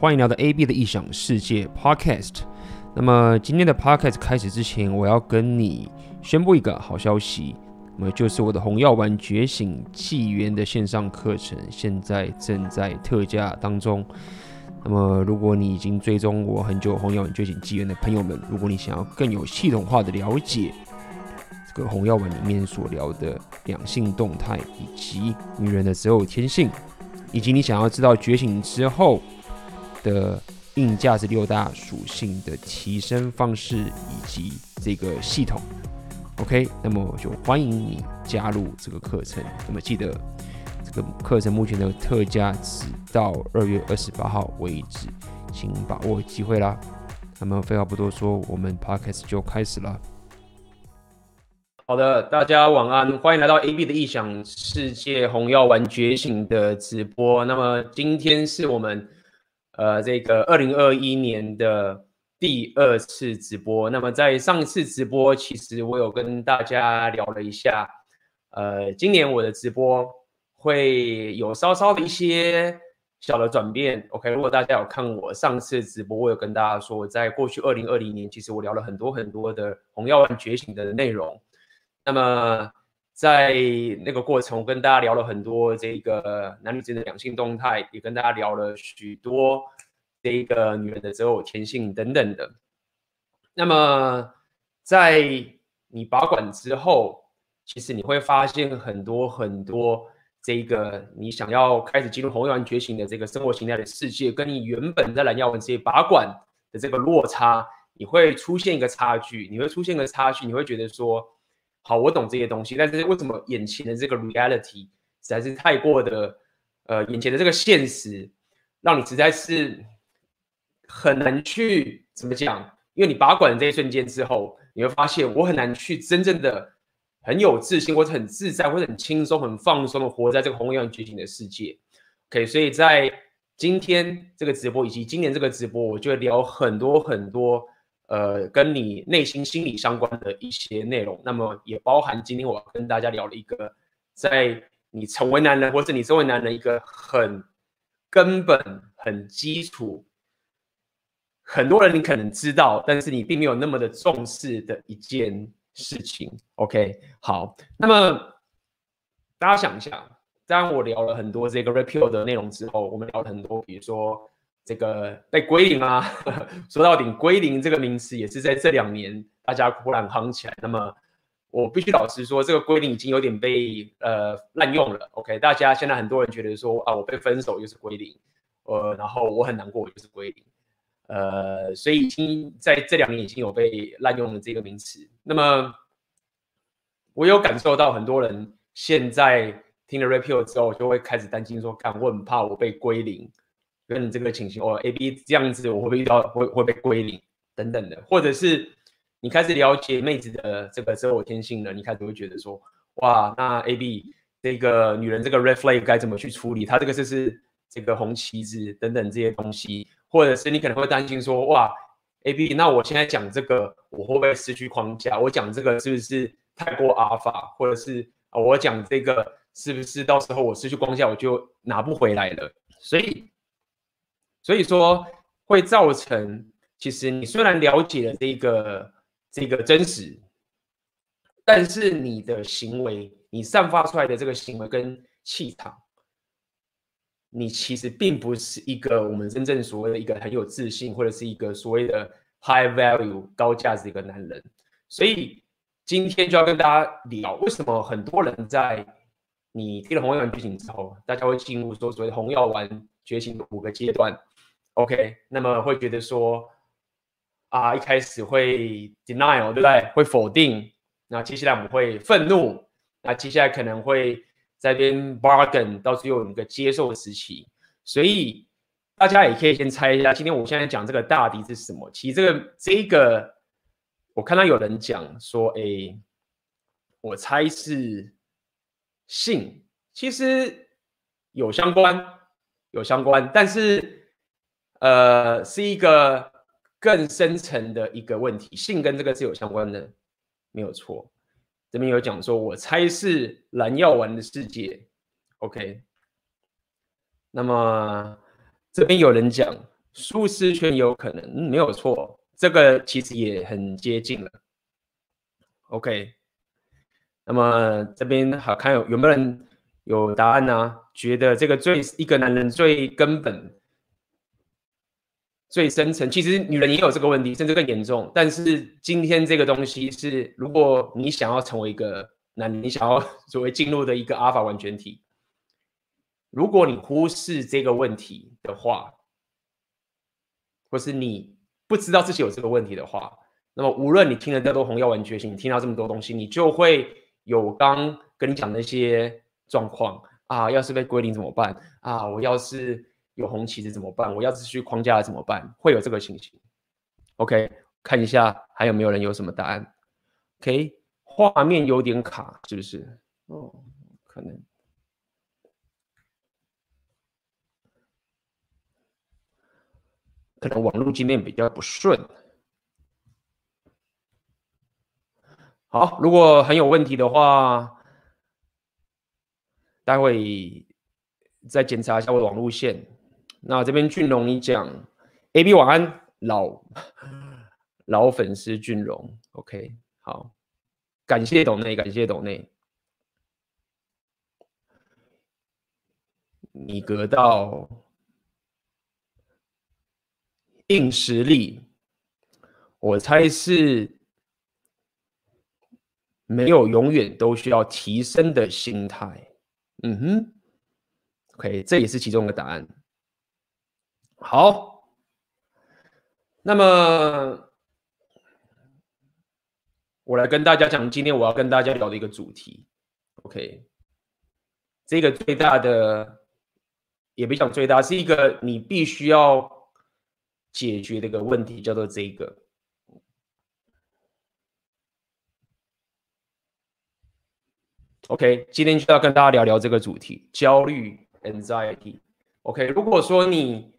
欢迎来到 AB 的异想世界 Podcast。那么今天的 Podcast 开始之前，我要跟你宣布一个好消息，那么就是我的《红药丸觉醒纪元》的线上课程现在正在特价当中。那么如果你已经追踪我很久《红药丸觉醒纪元》的朋友们，如果你想要更有系统化的了解这个红药丸里面所聊的两性动态，以及女人的择偶天性，以及你想要知道觉醒之后的硬价值六大属性的提升方式以及这个系统，OK，那么就欢迎你加入这个课程。那么记得这个课程目前的特价只到二月二十八号为止，请把握机会啦。那么废话不多说，我们 Podcast 就开始了。好的，大家晚安，欢迎来到 AB 的异想世界红药丸觉醒的直播。那么今天是我们呃这个二零二一年的第二次直播。那么在上一次直播，其实我有跟大家聊了一下，呃，今年我的直播会有稍稍的一些小的转变。OK，如果大家有看我上次直播，我有跟大家说，在过去二零二零年，其实我聊了很多很多的红药丸觉醒的内容。那么在那个过程，我跟大家聊了很多这个男女之间的两性动态，也跟大家聊了许多这个女人的择偶天性等等的。那么在你拔管之后，其实你会发现很多很多这个你想要开始进入红药丸觉醒的这个生活形态的世界，跟你原本在蓝药丸这些拔管的这个落差，你会出现一个差距，你会出现一个差距，你会觉得说。好，我懂这些东西，但是为什么眼前的这个 reality 实在是太过的，呃，眼前的这个现实，让你实在是很难去怎么讲？因为你拔管的这一瞬间之后，你会发现我很难去真正的很有自信，或者很自在，或者很轻松、很放松的活在这个红药丸觉醒的世界。OK，所以在今天这个直播以及今年这个直播，我就聊很多很多。呃，跟你内心心理相关的一些内容，那么也包含今天我要跟大家聊了一个，在你成为男人或者你身为男人一个很根本、很基础，很多人你可能知道，但是你并没有那么的重视的一件事情。OK，好，那么大家想一下，当我聊了很多这个 repeal 的内容之后，我们聊了很多，比如说。这个被归零啊，说到底，归零这个名词也是在这两年大家忽然夯起来。那么我必须老实说，这个归零已经有点被呃滥用了。OK，大家现在很多人觉得说啊，我被分手就是归零，呃，然后我很难过就是归零，呃，所以已经在这两年已经有被滥用了这个名词。那么我有感受到很多人现在听了 repeal 之后，就会开始担心说，看我很怕我被归零。跟你这个情形，哦，A B 这样子，我会不会遇到会会被归零等等的，或者是你开始了解妹子的这个择偶天性了，你开始会觉得说，哇，那 A B 这个女人这个 red flag 该怎么去处理？她这个就是这个红旗子等等这些东西，或者是你可能会担心说，哇，A B，那我现在讲这个，我会不会失去框架？我讲这个是不是太过阿尔法？或者是啊，我讲这个是不是到时候我失去框架，我就拿不回来了？所以。所以说会造成，其实你虽然了解了这个这个真实，但是你的行为，你散发出来的这个行为跟气场，你其实并不是一个我们真正所谓的一个很有自信，或者是一个所谓的 high value 高价值的一个男人。所以今天就要跟大家聊，为什么很多人在你听了红药丸觉醒之后，大家会进入说所谓的红药丸觉醒的五个阶段。OK，那么会觉得说啊，一开始会 denial，对不对？会否定。那接下来我们会愤怒。那接下来可能会在边 bargain，到最后有一个接受的时期。所以大家也可以先猜一下，今天我现在讲这个大敌是什么？其实这个这个，我看到有人讲说，哎，我猜是性，其实有相关，有相关，但是。呃，是一个更深层的一个问题，性跟这个是有相关的，没有错。这边有讲说，我猜是蓝药丸的世界，OK。那么这边有人讲，舒适圈有可能，没有错，这个其实也很接近了。OK，那么这边好看有有没有人有答案呢、觉得这个最一个男人最根本、最深层，其实女人也有这个问题，甚至更严重。但是今天这个东西是，如果你想要成为一个男人，你想要作为进入的一个阿尔法完全体，如果你忽视这个问题的话，或是你不知道自己有这个问题的话，那么无论你听了再多红药丸觉醒，你听到这么多东西，你就会有刚跟你讲的那些状况啊。要是被归零怎么办啊？我要是有红旗子怎么办？我要是去框架了怎么办？会有这个情形。OK，看一下还有没有人有什么答案？OK，画面有点卡，是不是？哦，可能。可能网络今天比较不顺。好，如果很有问题的话，待会再检查一下我的网络线。那这边俊龙你讲，AB 晚安，老老粉丝俊龙，OK，好，感谢董内，感谢董内，你得到。硬实力，我猜是没有永远都需要提升的心态。嗯哼，OK，这也是其中的答案。好，那么我来跟大家讲，今天我要跟大家聊的一个主题。OK，这个最大的，也别讲最大，是一个你必须要。解决的一个问题叫做这个，OK，今天就要跟大家聊聊这个主题，焦虑 （anxiety）。OK，如果说你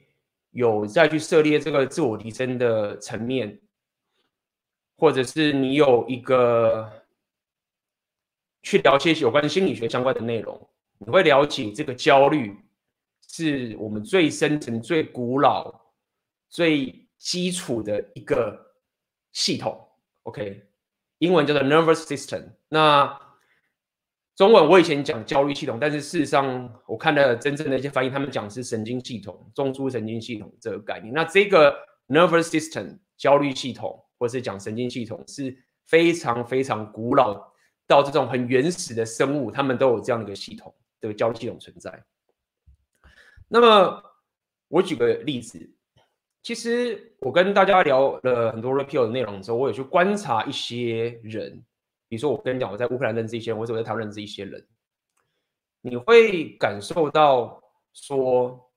有再去涉猎这个自我提升的层面，或者是你有一个去了解有关心理学相关的内容，你会了解这个焦虑是我们最深层、最古老。最基础的一个系统，OK，英文叫做 nervous system。那中文我以前讲焦虑系统，但是事实上我看了真正的一些翻译，他们讲是神经系统、中枢神经系统这个概念。那这个 nervous system 焦虑系统，或是讲神经系统，是非常非常古老到这种很原始的生物，他们都有这样的一个系统，这个焦虑系统存在。那么我举个例子。其实我跟大家聊了很多 Repeal 的内容之后，我有去观察一些人，比如说我跟你讲，我在乌克兰认识一些人，或者我在台湾认识一些人，你会感受到说，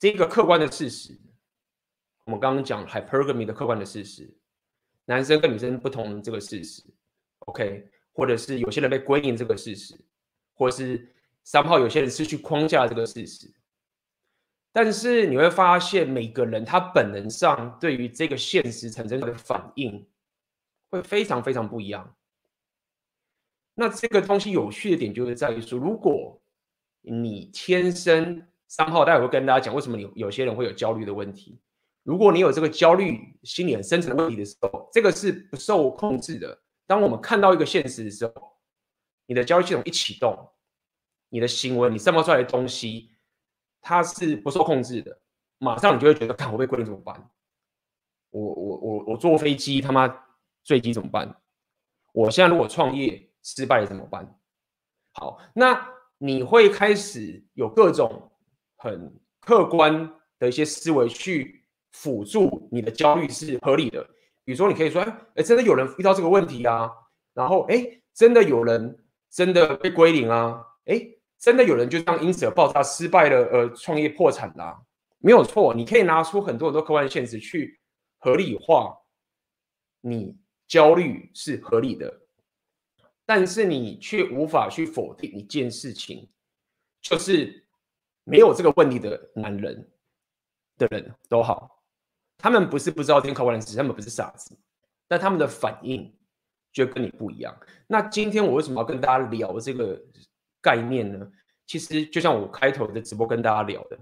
这个客观的事实，我们刚刚讲 Hypergamy 的客观的事实，男生跟女生不同这个事实，OK，或者是有些人被归因这个事实，或者是三号有些人失去框架这个事实。但是你会发现，每个人他本能上对于这个现实产生的反应会非常非常不一样。那这个东西有趣的点就是在于说，如果你天生三号，待会会跟大家讲为什么你有些人会有焦虑的问题。如果你有这个焦虑心理很深层的问题的时候，这个是不受控制的。当我们看到一个现实的时候，你的焦虑系统一启动，你的行为，你散发出来的东西。它是不受控制的，马上你就会觉得，看我被归零怎么办？我我我我坐飞机他妈坠机怎么办？我现在如果创业失败了怎么办？好，那你会开始有各种很客观的一些思维去辅助你的焦虑是合理的。比如说，你可以说，哎，真的有人遇到这个问题啊，然后哎，真的有人真的被归零啊，哎。真的有人就这样因此而爆炸失败了，呃，创业破产啦、没有错。你可以拿出很多很多客观现实去合理化你焦虑是合理的，但是你却无法去否定一件事情，就是没有这个问题的男人的人都好，他们不是不知道这些客观的事，他们不是傻子，但他们的反应就跟你不一样。那今天我为什么要跟大家聊这个？概念呢？其实就像我开头的直播跟大家聊的，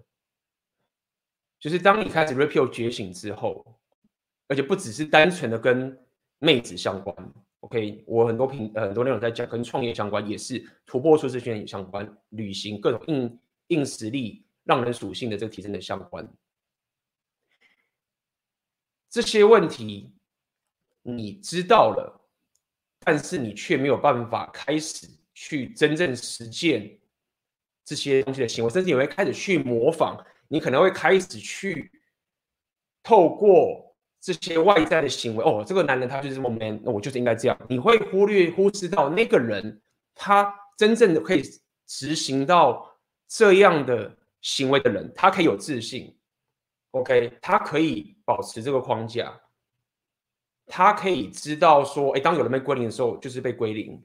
就是当你开始 Red Pill 觉醒之后，而且不只是单纯的跟妹子相关，OK，我很多平很多内容在讲跟创业相关，也是突破舒适圈也相关，旅行各种硬硬实力、让人属性的这个提升的相关，这些问题你知道了，但是你却没有办法开始去真正实践这些东西的行为，甚至你会开始去模仿。你可能会开始去透过这些外在的行为，哦，这个男人他就是这么 man，那我就是应该这样。你会忽略、忽视到那个人，他真正的可以执行到这样的行为的人，他可以有自信，OK，他可以保持这个框架，他可以知道说，哎，当有人被归零的时候，就是被归零，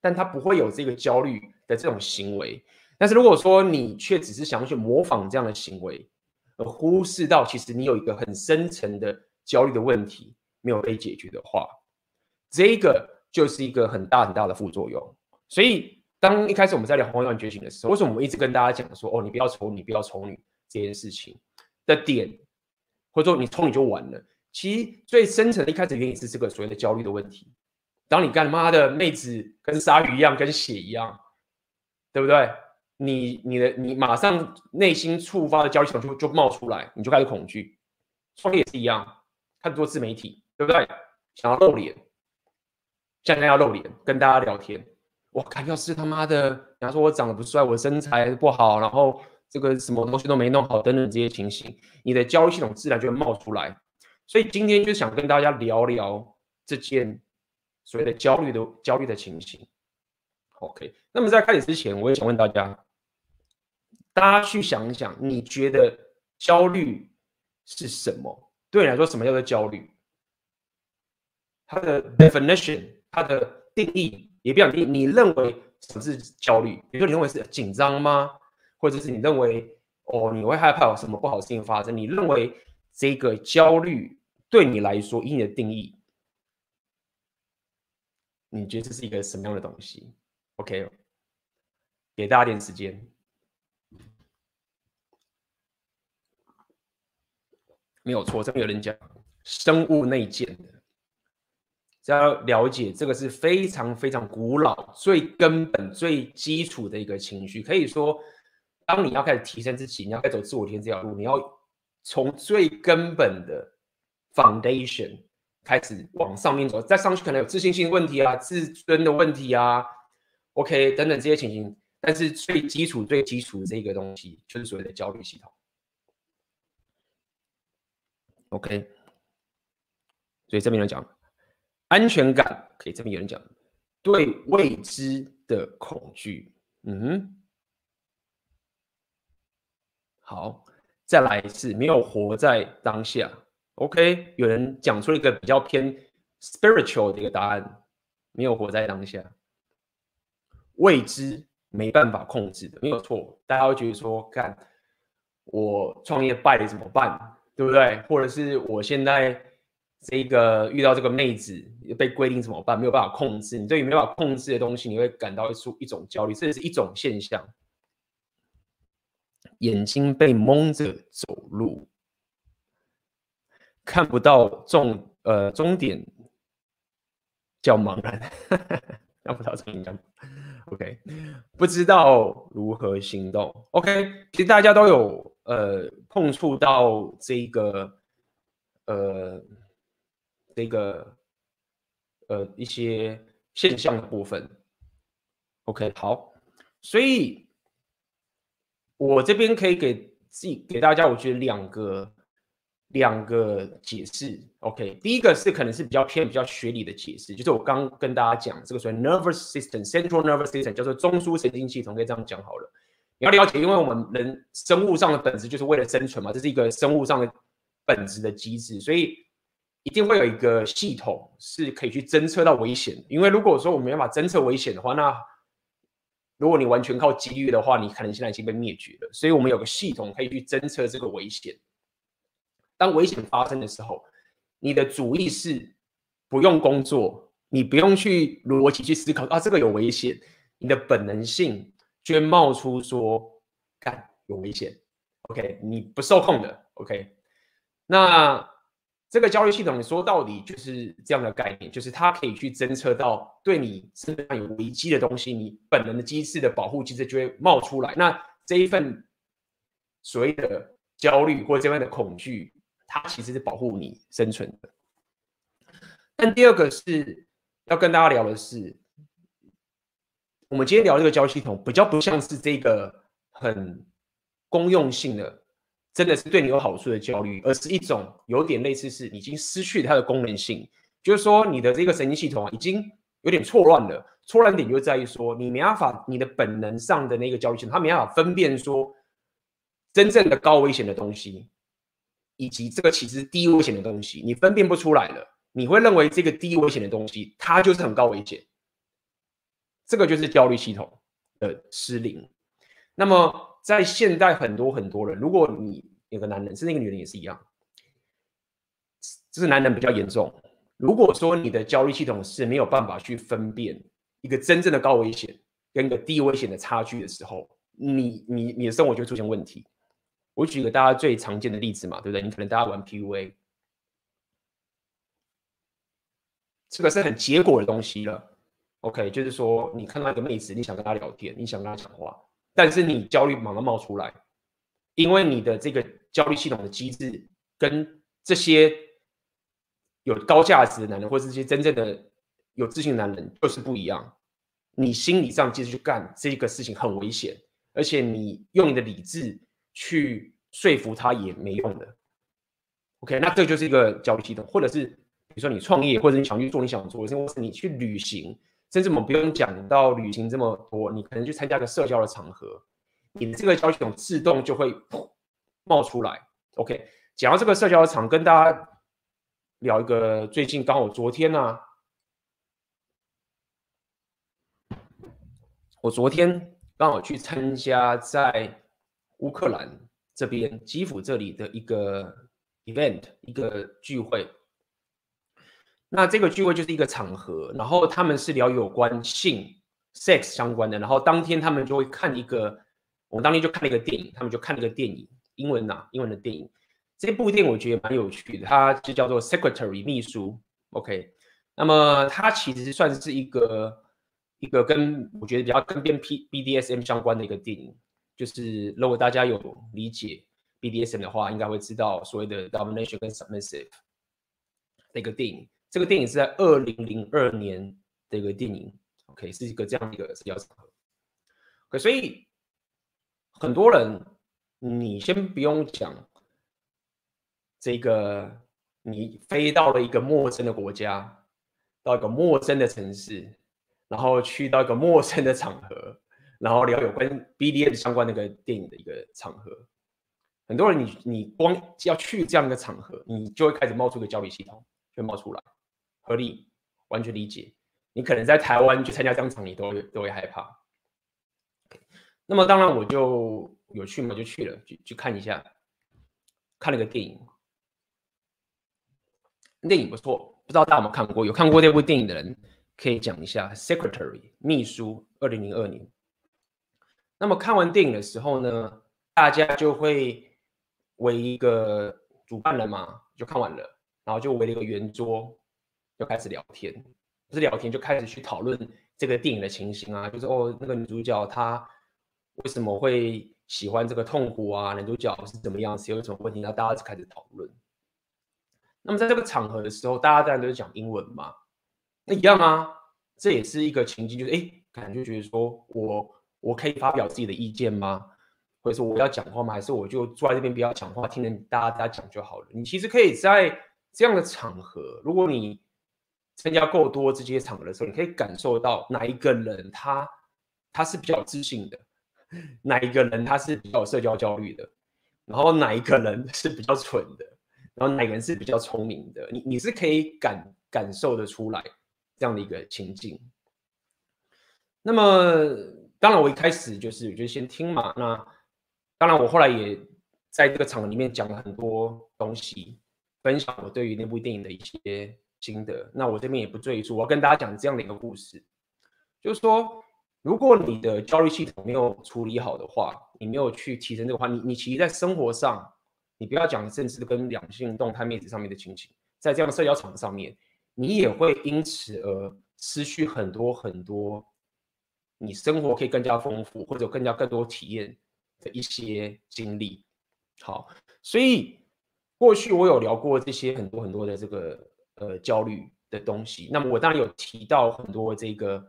但他不会有这个焦虑的这种行为。但是如果说你却只是想要去模仿这样的行为，而忽视到其实你有一个很深层的焦虑的问题没有被解决的话，这个就是一个很大很大的副作用。所以当一开始我们在聊红药觉醒的时候，为什么我们一直跟大家讲说哦，你不要丑你，不要丑女这件事情的点，或者说你丑女就完了？其实最深层的一开始原因是这个所谓的焦虑的问题。当你干妈的妹子跟鲨鱼一样，跟血一样，对不对？你你的你马上内心触发的焦虑系统就就冒出来，你就开始恐惧。创业也是一样，看做自媒体，对不对？想要露脸，现在要露脸跟大家聊天。我看要是他妈的，人家说我长得不帅，我身材不好，然后这个什么东西都没弄好，等等这些情形，你的焦虑系统自然就会冒出来。所以今天就想跟大家聊聊这件所谓的焦虑的焦虑的情形。OK，那么在开始之前，我也想问大家。大家去想一想，你觉得焦虑是什么？对你来说，什么叫做焦虑？它的 definition，它的定义也比较定义。你认为什么是焦虑？比如说，你认为是紧张吗？或者是你认为哦，你会害怕有什么不好的事情发生？你认为这个焦虑对你来说，以你的定义，你觉得这是一个什么样的东西？OK，给大家点时间。没有错，这边有人讲生物内建的，只要了解这个是非常非常古老、最根本、最基础的一个情绪。可以说，当你要开始提升自己，你要开始走自我提升这条路，你要从最根本的 foundation 开始往上面走。再上去可能有自信心问题啊、自尊的问题啊，OK 等等这些情形。但是最基础、最基础的这个东西，就是所谓的焦虑系统。OK，所以这边有人讲安全感，可以这边有人讲对未知的恐惧。嗯，好，再来一次没有活在当下。OK，有人讲出了一个比较偏 spiritual 的一个答案，没有活在当下，未知没办法控制的，没有错。大家会觉得说，看我创业败了怎么办？对不对？或者是我现在这个遇到这个妹子被规定怎么办？没有办法控制，你对于没有办法控制的东西，你会感到一出一种焦虑，这是一种现象。眼睛被蒙着走路，看不到终呃终点，叫茫然，看不到终点 OK，不知道如何行动。OK，其实大家都有。呃，碰触到这个，呃，这个，呃，一些现象的部分。OK，好，所以我这边可以给自己给大家，我觉得两个两个解释。OK，第一个是可能是比较偏比较学理的解释，就是我刚跟大家讲这个所谓 nervous system，central nervous system 叫做中枢神经系统，可以这样讲好了。你要了解，因为我们人生物上的本质就是为了生存嘛，这是一个生物上的本质的机制，所以一定会有一个系统是可以去侦测到危险。因为如果说我们没办法侦测危险的话，那如果你完全靠几率的话，你可能现在已经被灭绝了。所以我们有个系统可以去侦测这个危险。当危险发生的时候，你的主意是不用工作，你不用去逻辑去思考啊，这个有危险，你的本能性。就会冒出说，看有危险，OK，你不受控的。OK，那这个焦虑系统，你说到底就是这样的概念，就是它可以去侦测到对你身上有危机的东西，你本能的机制的保护机制就会冒出来。那这一份所谓的焦虑或者这份的恐惧，它其实是保护你生存的。但第二个是要跟大家聊的是，我们今天聊这个交易系统，比较不像是这个很公用性的，真的是对你有好处的焦虑，而是一种有点类似是已经失去它的功能性，就是说你的这个神经系统啊，已经有点错乱了。错乱点就在于说，你没办法，你的本能上的那个焦虑系统，它没办法分辨说真正的高危险的东西，以及这个其实低危险的东西，你分辨不出来了。你会认为这个低危险的东西，它就是很高危险。这个就是焦虑系统的失灵。那么在现代，很多很多人，如果你有个男人，是那个女人也是一样，这是男人比较严重。如果说你的焦虑系统是没有办法去分辨一个真正的高危险跟一个低危险的差距的时候，你你你的生活就会出现问题。我举个大家最常见的例子嘛，对不对？你可能大家玩 PUA，这个是很结果的东西了。OK，就是说你看到一个妹子，你想跟她聊天，你想跟她讲话，但是你焦虑马上冒出来，因为你的这个焦虑系统的机制跟这些有高价值的男人，或是这些真正的有自信的男人就是不一样。你心理上继续去干这个事情很危险，而且你用你的理智去说服他也没用的。OK，那这就是一个焦虑系统，或者是比如说你创业，或者你想去做你想做的事，或是你去旅行。甚至我们不用讲到旅行这么多，你可能去参加个社交的场合，你的这个焦虑系统自动就会冒出来。OK，讲到这个社交的场，跟大家聊一个最近刚好昨天呢、啊，我昨天刚好去参加在乌克兰这边基辅这里的一个 event，一个聚会。那这个聚会就是一个场合，然后他们是聊有关性 sex 相关的，然后当天他们就会看一个，我们当天就看了一个电影，他们就看了一个电影，英文呐、英文的电影。这部电影我觉得蛮有趣的，它就叫做 Secretary 秘书，OK。那么它其实算是一个一个跟我觉得比较跟边 P BDSM 相关的一个电影，就是如果大家有理解 BDSM 的话，应该会知道所谓的 domination 跟 submissive 的一个电影。这个电影是在二零零二年的一个电影，OK，是一个这样一个社交场合。OK，所以很多人，你先不用讲这个，你飞到了一个陌生的国家，到一个陌生的城市，然后去到一个陌生的场合，然后聊有关 BDS 相关那个电影的一个场合，很多人你你光要去这样一个场合，你就会开始冒出个焦虑系统，就冒出来。合理，完全理解。你可能在台湾去参加这场，你都都会害怕。那么当然我就有去嘛，就去了，去去看一下，看了个电影，电影不错，不知道大家有没有看过？有看过这部电影的人可以讲一下。Secretary 秘书，二零零二年。那么看完电影的时候呢，大家就会围一个主办人嘛，就看完了，然后就围了一个圆桌。就开始聊天，不是聊天，就开始去讨论这个电影的情形啊，就是哦，那个女主角她为什么会喜欢这个痛苦啊？男主角是怎么样？是有什么问题？然后大家就开始讨论。那么在这个场合的时候，大家当然都是讲英文嘛，那一样啊，这也是一个情境，就是哎，感觉觉得说我我可以发表自己的意见吗？或者说我要讲话吗？还是我就坐在这边不要讲话，听着大家大家讲就好了？你其实可以在这样的场合，如果你参加够多这些场合的时候，你可以感受到哪一个人他他是比较有自信的，哪一个人他是比较有社交焦虑的，然后哪一个人是比较蠢的，然后哪个人是比较聪明的，你你是可以感感受得出来这样的一个情境。那么当然我一开始就是我就先听嘛，那当然我后来也在这个场合里面讲了很多东西，分享我对于那部电影的一些。新的，那我这边也不赘述。我要跟大家讲这样的一个故事，就是说，如果你的焦虑系统没有处理好的话，你没有去提升这个话，你你其实在生活上，你不要讲甚至跟两性动态妹子上面的情形，在这样的社交场上面，你也会因此而失去很多很多，你生活可以更加丰富或者更加更多体验的一些经历。好，所以过去我有聊过这些很多很多的这个呃焦虑的东西，那么我当然有提到很多这个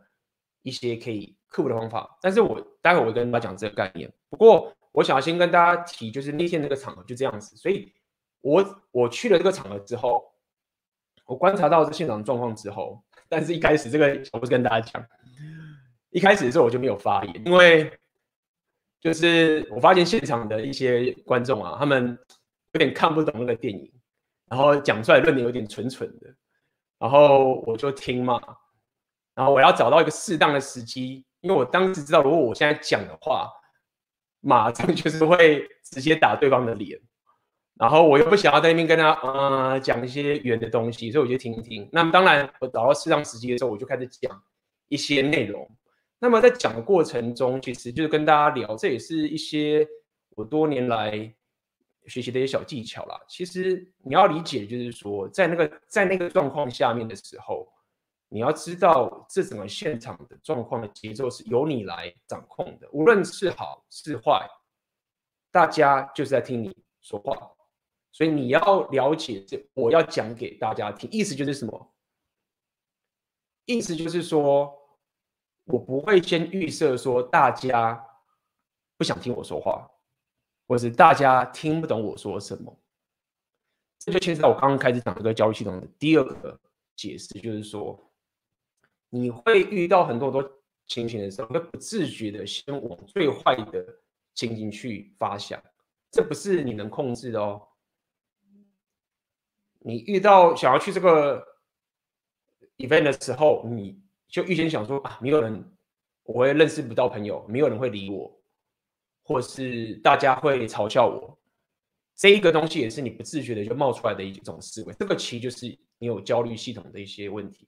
一些可以克服的方法，但是我待会我会跟大家讲这个概念。不过我想要先跟大家提，就是那天那个场合就这样子，所以我我去了这个场合之后，我观察到这现场状况之后，但是一开始这个我不是跟大家讲，一开始的时候我就没有发言，因为就是我发现现场的一些观众啊，他们有点看不懂那个电影，然后讲出来论点有点蠢蠢的。然后我就听嘛，然后我要找到一个适当的时机，因为我当时知道，如果我现在讲的话，马上就是会直接打对方的脸，然后我又不想要在那边跟他呃讲一些远的东西，所以我就听一听。那么当然，我找到适当时机的时候，我就开始讲一些内容。那么在讲的过程中，其实就是跟大家聊，这也是一些我多年来。学习的一些小技巧啦，其实你要理解，就是说，在那个在那个状况下面的时候，你要知道这整个现场的状况的节奏是由你来掌控的，无论是好是坏，大家就是在听你说话，所以你要了解这我要讲给大家听，意思就是什么？意思就是说我不会先预设说大家不想听我说话。或是大家听不懂我说什么，这就牵扯到我刚刚开始讲这个教育系统的第二个解释，就是说，你会遇到很多很多情形的时候，会不自觉的先往最坏的情形去发想，这不是你能控制的哦。你遇到想要去这个 event 的时候，你就预先想说啊，没有人，我会认识不到朋友，没有人会理我。或是大家会嘲笑我，这一个东西也是你不自觉的就冒出来的一种思维，这个其实就是你有焦虑系统的一些问题。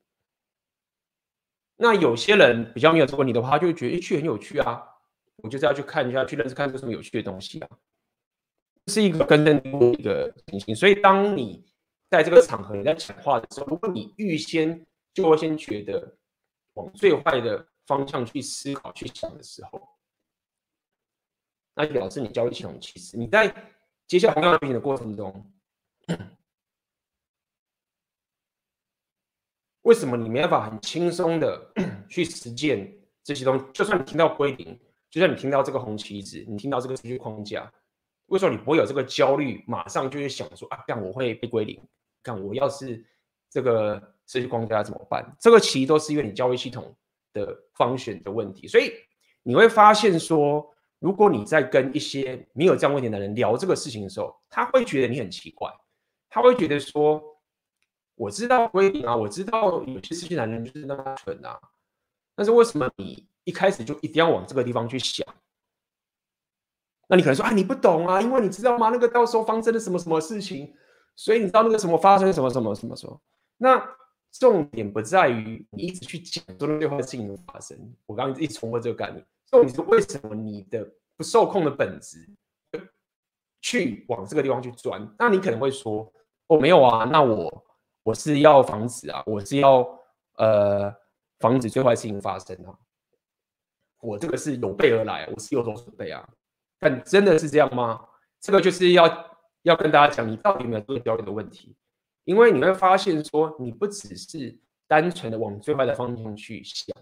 那有些人比较没有这个问题的话，他就会觉得，诶，去很有趣啊，我就是要去看一下，去认识看有什么有趣的东西啊，是一个跟的一个情形。所以当你在这个场合你在讲话的时候，如果你预先就会先觉得往最坏的方向去思考、去想的时候，那就表示你交易系统其实你在接下来红药丸的过程中，为什么你没办法很轻松的 去实践这些东西？就算你听到归零，就算你听到这个红旗子，你听到这个数据框架，为什么你不会有这个焦虑？马上就会想说啊，干我会被归零，干我要是这个数据框架怎么办？这个其实都是因为你交易系统的方选的问题，所以你会发现说。如果你在跟一些没有这样问题的人聊这个事情的时候，他会觉得你很奇怪，他会觉得说：“我知道规定啊，我知道有些事情男人就是那么蠢啊，但是为什么你一开始就一定要往这个地方去想？”那你可能说：“啊，你不懂啊，因为你知道吗？那个到时候发生了什么什么事情，所以你知道那个什么发生什么什么什么什么。”那重点不在于你一直去讲说那句话事情的发生。我刚刚一直重复这个概念。重点是为什么你的不受控的本质去往这个地方去钻？那你可能会说：“哦，没有啊，那我我是要防止啊，我是要呃防止最坏事情发生啊，我这个是有备而来，我是有所准备啊。”但真的是这样吗？这个就是要要跟大家讲，你到底有没有这个焦虑的问题？因为你会发现说，你不只是单纯的往最坏的方向去想。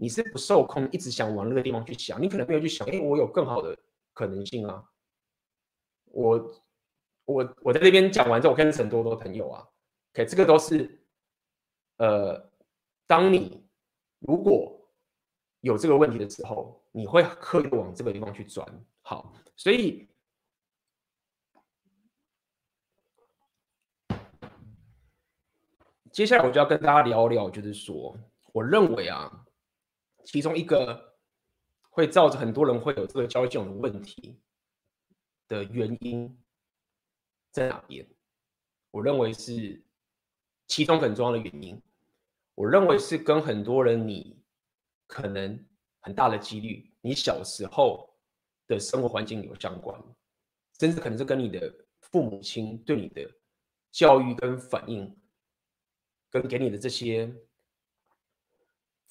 你是不受控，一直想往那个地方去想，你可能没有去想，哎，我有更好的可能性啊。我我我在这边讲完之后，我跟很多多朋友啊，OK，这个都是，呃，当你如果有这个问题的时候，你会刻意往这个地方去转。好，所以接下来我就要跟大家聊聊，就是说，我认为啊。其中一个会造成很多人会有这个焦虑症的问题的原因在哪边？我认为是其中很重要的原因。我认为是跟很多人你可能很大的几率，你小时候的生活环境有相关，甚至可能是跟你的父母亲对你的教育跟反应，跟给你的这些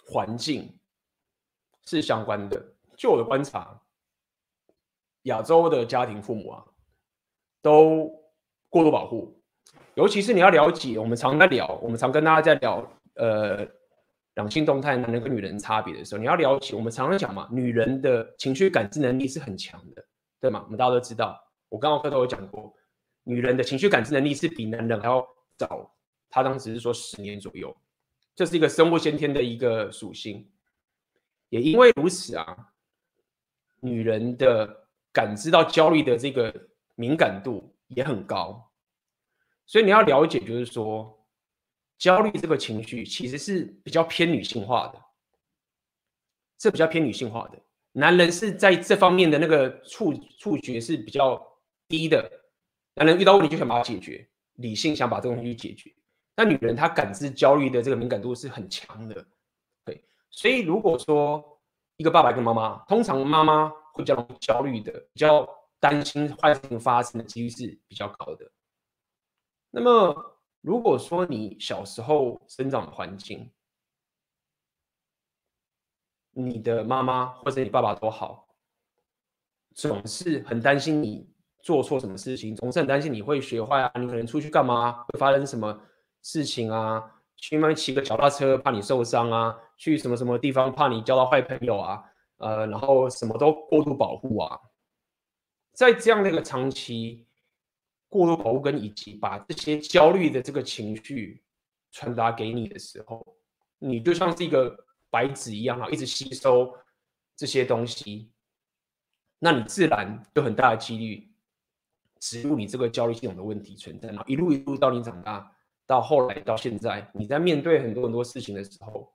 环境是相关的。就我的观察，亚洲的家庭父母啊，都过度保护，尤其是你要了解，我们常在聊，我们常跟大家在聊，呃。两性动态，男人跟女人差别的时候，你要了解，我们常常讲嘛，女人的情绪感知能力是很强的，对吗？我们大家都知道，我刚刚课都有讲过，女人的情绪感知能力是比男人还要早，他当时是说十年左右，这是一个生物先天的一个属性。也因为如此啊，女人的感知到焦虑的这个敏感度也很高，所以你要了解，就是说。焦虑这个情绪其实是比较偏女性化的，是比较偏女性化的。男人是在这方面的那个触触觉是比较低的，男人遇到问题就想把它解决，理性想把这个东西解决。那女人她感知焦虑的这个敏感度是很强的，所以如果说一个爸爸跟妈妈，通常妈妈会比较焦虑的，比较担心坏事情发生的几率是比较高的。那么。如果说你小时候生长的环境，你的妈妈或者你爸爸都好，总是很担心你做错什么事情，总是很担心你会学坏啊，你可能出去干嘛会发生什么事情啊？去外面骑个脚踏车怕你受伤啊？去什么什么地方怕你交到坏朋友啊？呃，然后什么都过度保护啊，在这样的一个长期。过度保护跟以及把这些焦虑的这个情绪传达给你的时候，你就像是一个白纸一样啊，一直吸收这些东西，那你自然有很大的几率植入你这个焦虑系统的问题存在，然后一路一路到你长大，到后来到现在，你在面对很多很多事情的时候，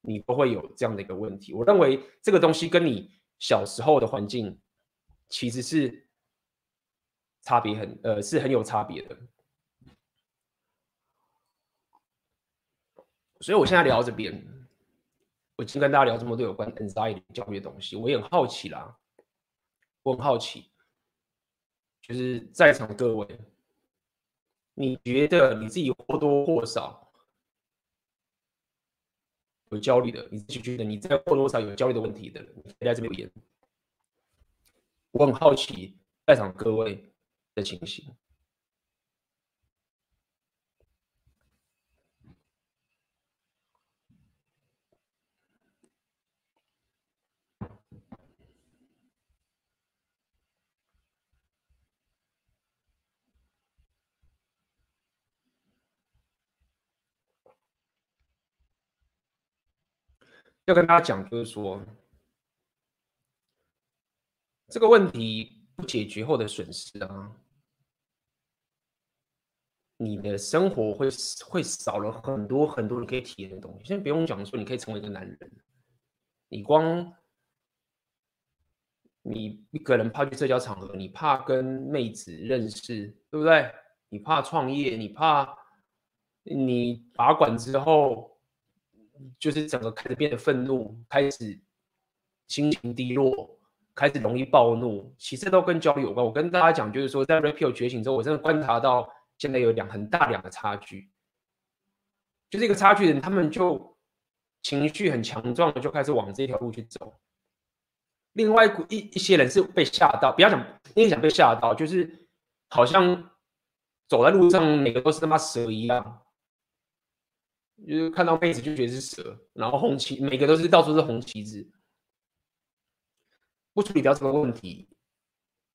你都会有这样的一个问题。我认为这个东西跟你小时候的环境其实是。差别很，呃，是很有差别的。所以我现在聊这边，我已经跟大家聊这么多有关 anxiety 教育的东西，我也很好奇啦。我很好奇，就是在场各位，你觉得你自己或多或少有焦虑的？你自己觉得你在或多或少有焦虑的问题的？你可以在这边留言。我很好奇，在场各位。的情形，要跟大家讲，就是说这个问题。不解决后的损失啊，你的生活会会少了很多很多你可以体验的东西。现在不用讲说你可以成为一个男人，你光你一个人怕去社交场合，你怕跟妹子认识，对不对？你怕创业，你怕你拔管之后，就是整个开始变得愤怒，开始心情低落。开始容易暴怒，其实都跟焦虑有关。我跟大家讲，就是说，在 Red Pill 觉醒之后，我真的观察到现在有两很大两个差距，就是一个差距人，他们就情绪很强壮的就开始往这条路去走。另外一一些人是被吓到，不要讲，因为想被吓到，就是好像走在路上每个都是他妈蛇一样，就是看到妹子就觉得是蛇，然后红旗每个都是到处是红旗子。不处理掉这个问题，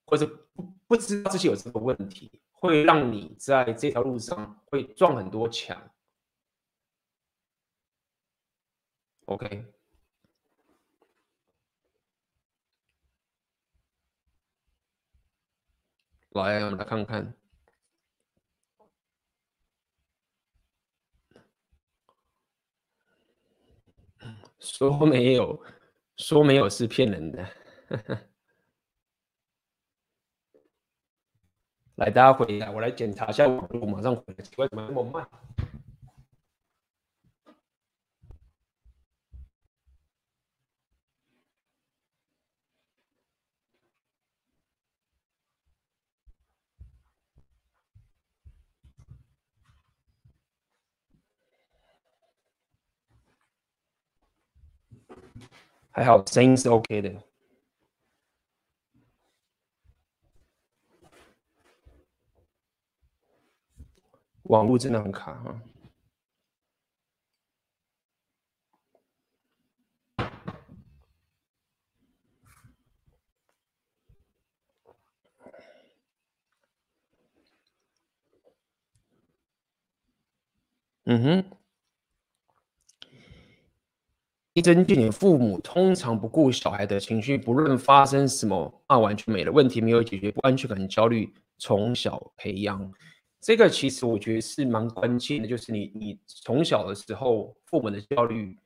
或者不不知道自己有这个问题，会让你在这条路上会撞很多墙。OK，来，我们来看看，说没有，说没有是骗人的。来，大家回来，我来检查一下网络，马上回来。奇怪，怎么那么慢？还好，声音是 OK 的。网络真的很卡哈。嗯哼。一针见血，父母通常不顾小孩的情绪，不论发生什么，那完全没了。问题没有解决，不安全感、焦虑从小培养，这个其实我觉得是蛮关键的。就是你，你从小的时候，父母的焦虑，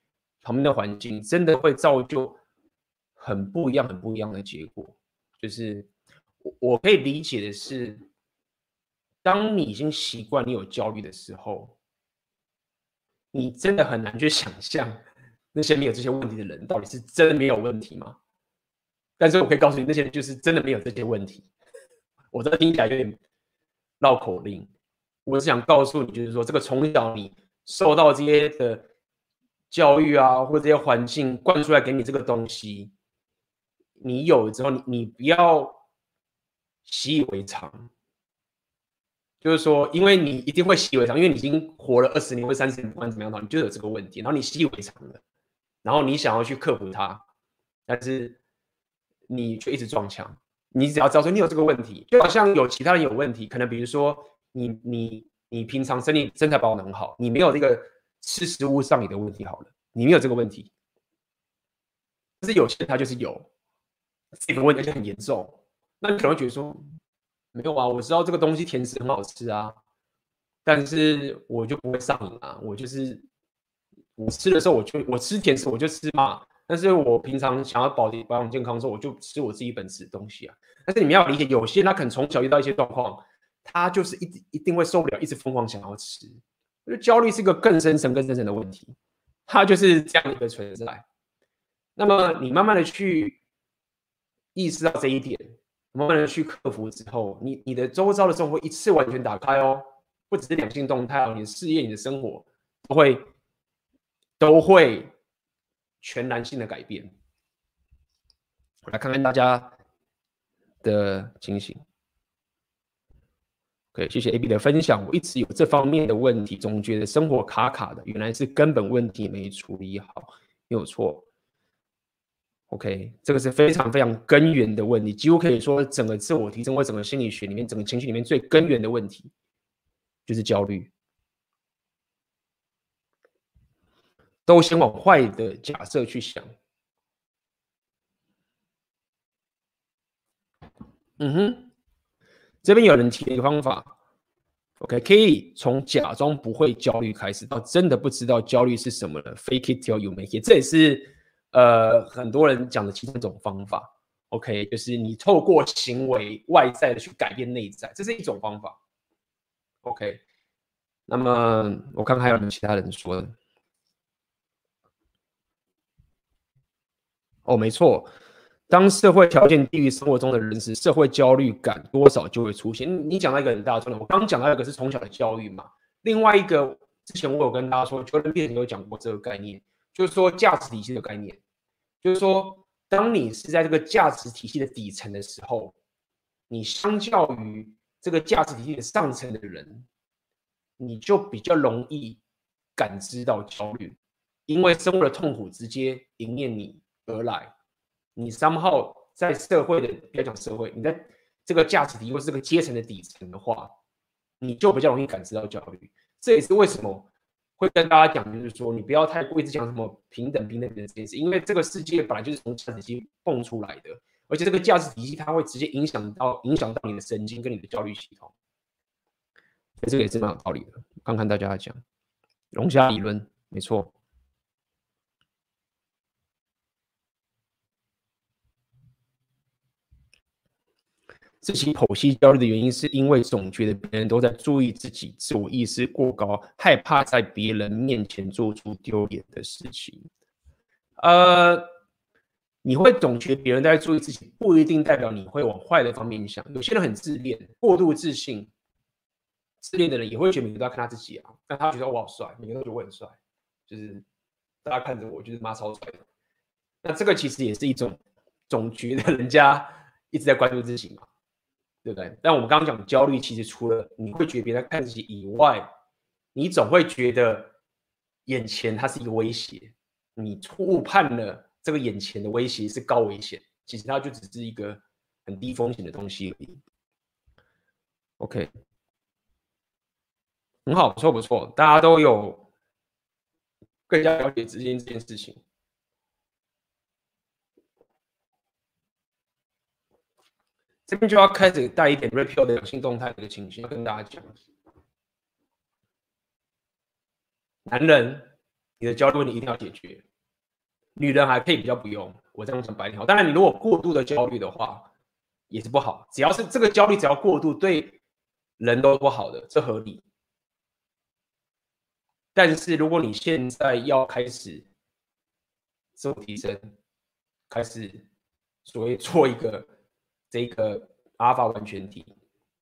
旁边的环境，真的会造就很不一样、很不一样的结果。就是我我可以理解的是，当你已经习惯你有焦虑的时候，你真的很难去想象。那些没有这些问题的人，到底是真没有问题吗？但是我可以告诉你，那些人就是真的没有这些问题。我这听起来有点绕口令，我是想告诉你，就是说，这个从小你受到这些的教育啊，或者这些环境灌输来给你这个东西，你有了之后，你你不要习以为常。就是说，因为你一定会习以为常，因为你已经活了二十年或三十年，不管怎么样的话，你就有这个问题，然后你习以为常了。然后你想要去克服它，但是你却一直撞墙。你只要知道说你有这个问题，就好像有其他人有问题，可能比如说你你你平常身体身材保养很好，你没有这个吃食物上瘾的问题好了，你没有这个问题。但是有些人他就是有这个问题，而且很严重。那你可能会觉得说没有啊，我知道这个东西甜食很好吃啊，但是我就不会上瘾啊，我就是。我吃的时候，我就我吃甜食，我就吃嘛。但是我平常想要保保养健康的时候，我就吃我自己本吃的东西啊。但是你们要理解，有些他可能从小遇到一些状况，他就是一一定会受不了，一直疯狂想要吃。我觉得焦虑是一个更深层、更深层的问题，它就是这样一个存在。那么你慢慢的去意识到这一点，慢慢的去克服之后，你你的周遭的生活一次完全打开哦，不只是两性动态哦，你的事业、你的生活都会。都会全然性的改变。我来看看大家的情形。OK，谢谢 AB 的分享。我一直有这方面的问题，总觉得生活卡卡的，原来是根本问题没处理好，没有错。OK，这个是非常非常根源的问题，几乎可以说整个自我提升或整个心理学里面、整个情绪里面最根源的问题就是焦虑。都先往坏的假设去想。嗯哼，这边有人提了一个方法，OK，可以从假装不会焦虑开始，到真的不知道焦虑是什么了，Fake it till you make it，这也是呃很多人讲的其中一种方法，OK，就是你透过行为外在的去改变内在，这是一种方法，OK。那么我看看还有其他人说的。哦，没错，当社会条件低于生活中的人时，社会焦虑感多少就会出现。你讲到一个很大的重点，我刚讲到一个是从小的教育嘛，另外一个之前我有跟大家说，Jordan Peterson 有讲过这个概念，就是说价值体系的概念，就是说当你是在这个价值体系的底层的时候，你相较于这个价值体系的上层的人，你就比较容易感知到焦虑，因为生活的痛苦直接迎面你。而来，你 somehow 在社会的，不要讲社会，你在这个价值体或是这个阶层的底层的话，你就比较容易感知到焦虑。这也是为什么会跟大家讲，就是说你不要太过一直讲什么平等、平等、平等这件事，因为这个世界本来就是从价值体系蹦出来的，而且这个价值体系它会直接影响到影响到你的神经跟你的焦虑系统。这个也是蛮有道理的。看看大家讲龙虾理论，没错。自己剖析焦虑的原因，是因为总觉得别人都在注意自己，自我意识过高，害怕在别人面前做出丢脸的事情。呃，你会总觉得别人在注意自己，不一定代表你会往坏的方面想。有些人很自恋，过度自信，自恋的人也会觉得每个都要看他自己啊，但他觉得我好帅，每个人都觉得我很帅，就是大家看着我，就是妈超帅。那这个其实也是一种总觉得人家一直在关注自己嘛，对不对？但我们刚刚讲焦虑，其实除了你会觉得别人看自己以外，你总会觉得眼前它是一个威胁，你误判了这个眼前的威胁是高危险，其实它就只是一个很低风险的东西而已。OK，很好，不错不错，大家都有更加了解资金这件事情。这边就要开始带一点 repeal 的两性动态的情绪，要跟大家讲。男人，你的焦虑问题一定要解决；女人还可以比较不用。我这样讲白一点，当然你如果过度的焦虑的话，也是不好。只要是这个焦虑，只要过度，对人都不好的，这合理。但是如果你现在要开始自我提升，开始所谓做一个。这个阿尔法完全体，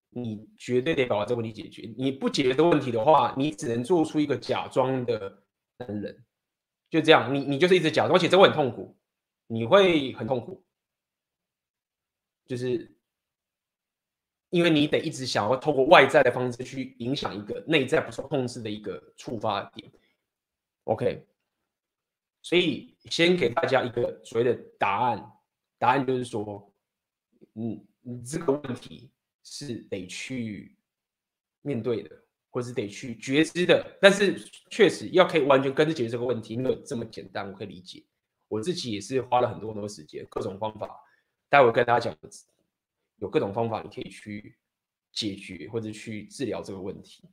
你绝对得把这个问题解决。你不解决这问题的话，你只能做出一个假装的男人，就这样。你你就是一直假装，而且这会很痛苦，你会很痛苦，就是因为你得一直想要透过外在的方式去影响一个内在不受控制的一个触发点。OK，所以先给大家一个所谓的答案，答案就是说。你你这个问题是得去面对的，或是得去觉知的。但是确实要可以完全根治解决这个问题，没有这么简单。我可以理解，我自己也是花了很多很多时间，各种方法。待会跟大家讲，有各种方法你可以去解决或者去治疗这个问题。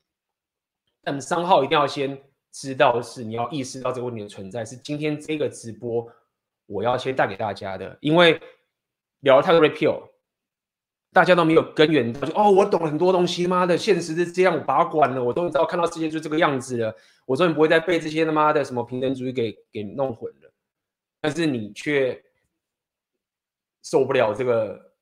但三号一定要先知道是，你要意识到这个问题的存在，是今天这个直播我要先带给大家的，因为。聊了太多 repeal，大家都没有根源，就哦，我懂很多东西，妈的，现实是这样，我把管了，我都知道看到世界就这个样子了，我终于不会再被这些他妈的什么平等主义给给弄混了。但是你却受不了这个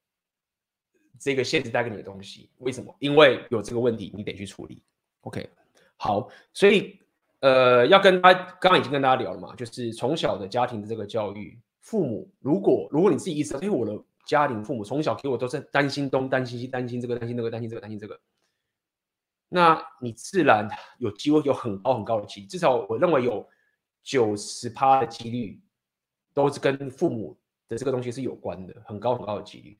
这个现实带给你的东西，为什么？因为有这个问题，你得去处理。OK，好，所以呃，要跟他刚刚已经跟大家聊了嘛，就是从小的家庭的这个教育，父母如果如果你自己意识到，因为我的。家庭父母从小给我都是担心东担心西担心这个担心那个担心这个担心这个，那你自然有机会有很高很高的几率，至少我认为有九十趴的几率都是跟父母的这个东西是有关的，很高很高的几率。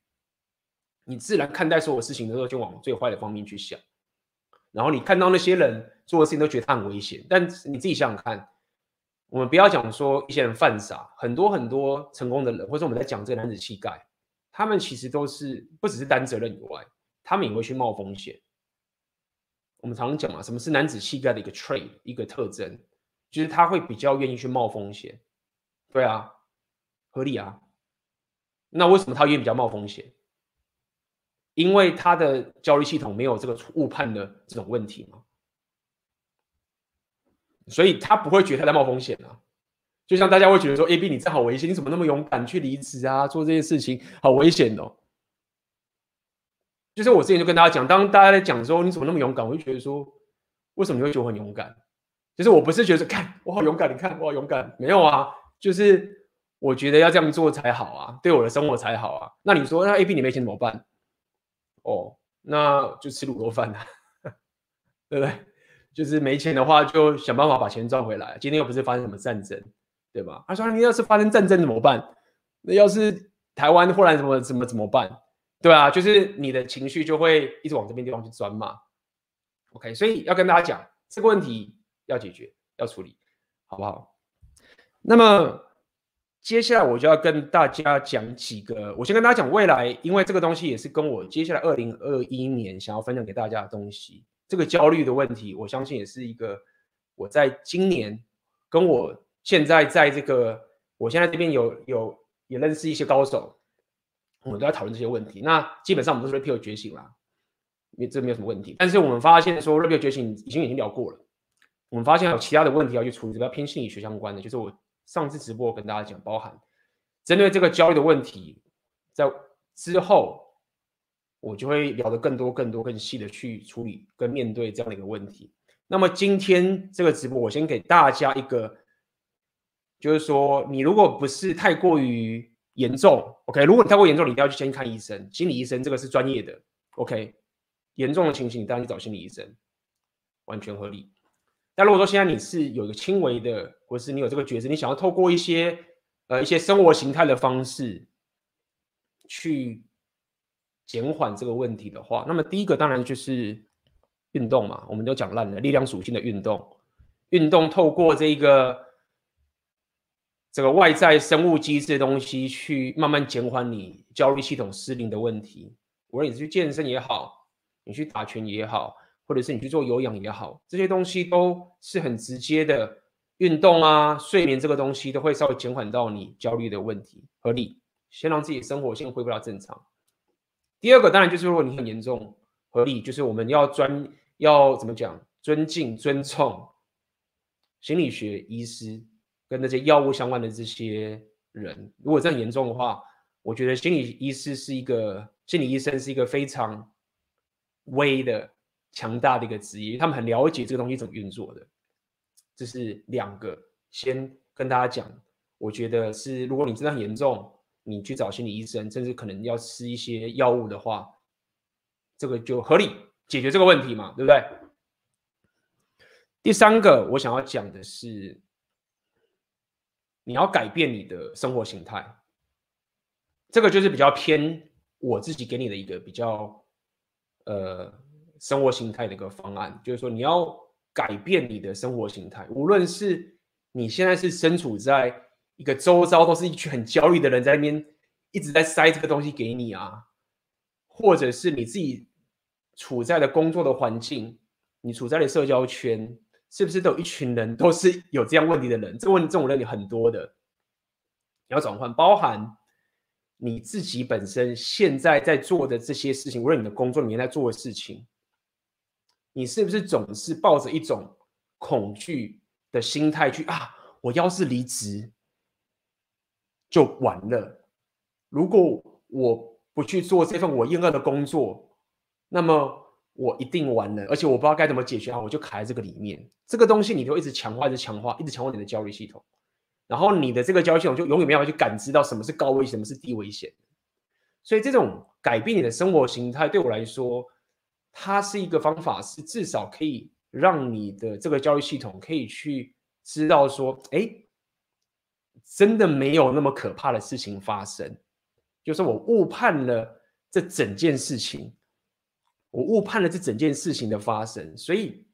你自然看待所有事情的时候就往最坏的方面去想，然后你看到那些人做的事情都觉得他很危险，但你自己想想看，我们不要讲说一些人犯傻，很多很多成功的人，或者我们在讲这个男子气概。他们其实都是不只是担责任以外，他们也会去冒风险。我们常常讲嘛，什么是男子气概的一个 trait，一个特征，就是他会比较愿意去冒风险。对啊，合理啊。那为什么他愿意比较冒风险？因为他的焦虑系统没有这个误判的这种问题嘛，所以他不会觉得他在冒风险啊。就像大家会觉得说，AB 你这好危险，你怎么那么勇敢去离职啊？做这些事情好危险哦。就是我之前就跟大家讲，当大家在讲说你怎么那么勇敢，我就觉得说，为什么你会觉得我很勇敢？就是我不是觉得，看我好勇敢，你看我好勇敢，没有啊，就是我觉得要这样做才好啊，对我的生活才好啊。那你说，那 AB 你没钱怎么办？哦，那就吃卤肉饭啊，对不对？就是没钱的话，就想办法把钱赚回来。今天又不是发生什么战争。对吧？他说：“你要是发生战争怎么办？那要是台湾忽然怎么怎么怎么办？对啊，就是你的情绪就会一直往这边地方去钻嘛。OK，所以要跟大家讲这个问题要解决，要处理，好不好？那么接下来我就要跟大家讲几个，我先跟大家讲未来，因为这个东西也是跟我接下来二零二一年想要分享给大家的东西。这个焦虑的问题，我相信也是一个我在今年跟我。现在在这个，我现在这边有有也认识一些高手，我们都在讨论这些问题。那基本上我们都是 Repeal 觉醒啦，因为这没有什么问题。但是我们发现说 Repeal 觉醒已经已经聊过了，我们发现还有其他的问题要去处理，比较偏心理学相关的。就是我上次直播跟大家讲，包含针对这个焦虑的问题，在之后我就会聊得更多、更多、更细的去处理跟面对这样的一个问题。那么今天这个直播，我先给大家一个。就是说，你如果不是太过于严重，OK，如果你太过严重，你一定要去先看医生，心理医生这个是专业的，OK，严重的情形你当然去找心理医生，完全合理。但如果说现在你是有一个轻微的，或是你有这个觉知，你想要透过一些呃一些生活形态的方式去减缓这个问题的话，那么第一个当然就是运动嘛，我们都讲烂了，力量属性的运动，运动透过这个这个外在生物机制的东西去慢慢减缓你焦虑系统失灵的问题。无论你是去健身也好，你去打拳也好。或者是你去做有氧也好，这些东西都是很直接的运动啊，睡眠这个东西都会稍微减缓到你焦虑的问题，合理。先让自己生活先恢复到正常。第二个当然就是如果你很严重，合理就是我们要专要怎么讲，尊敬尊重心理学医师跟那些药物相关的这些人。如果这样严重的话，我觉得心理医师是一个心理医生是一个非常威的。强大的一个职业，他们很了解这个东西怎么运作的。这是两个，先跟大家讲，我觉得是，如果你真的很严重，你去找心理医生，甚至可能要吃一些药物的话，这个就合理解决这个问题嘛，对不对？第三个，我想要讲的是，你要改变你的生活形态，这个就是比较偏我自己给你的一个比较，呃。生活形态的一个方案，就是说你要改变你的生活形态，无论是你现在是身处在一个周遭都是一群很焦虑的人在那边一直在塞这个东西给你啊，或者是你自己处在的工作的环境，你处在的社交圈，是不是都有一群人都是有这样问题的人？这问这种人有很多的，你要转换，包含你自己本身现在在做的这些事情，无论你的工作里面在做的事情。你是不是总是抱着一种恐惧的心态去啊？我要是离职就完了。如果我不去做这份我厌恶的工作，那么我一定完了。而且我不知道该怎么解决啊，我就卡在这个里面。这个东西你就一直强化，一直强化，一直强化你的焦虑系统。然后你的这个焦虑系统就永远没有办法去感知到什么是高危，什么是低危险。所以这种改变你的生活形态，对我来说。它是一个方法，是至少可以让你的这个焦虑系统可以去知道说，哎，真的没有那么可怕的事情发生，就是我误判了这整件事情，我误判了这整件事情的发生，所以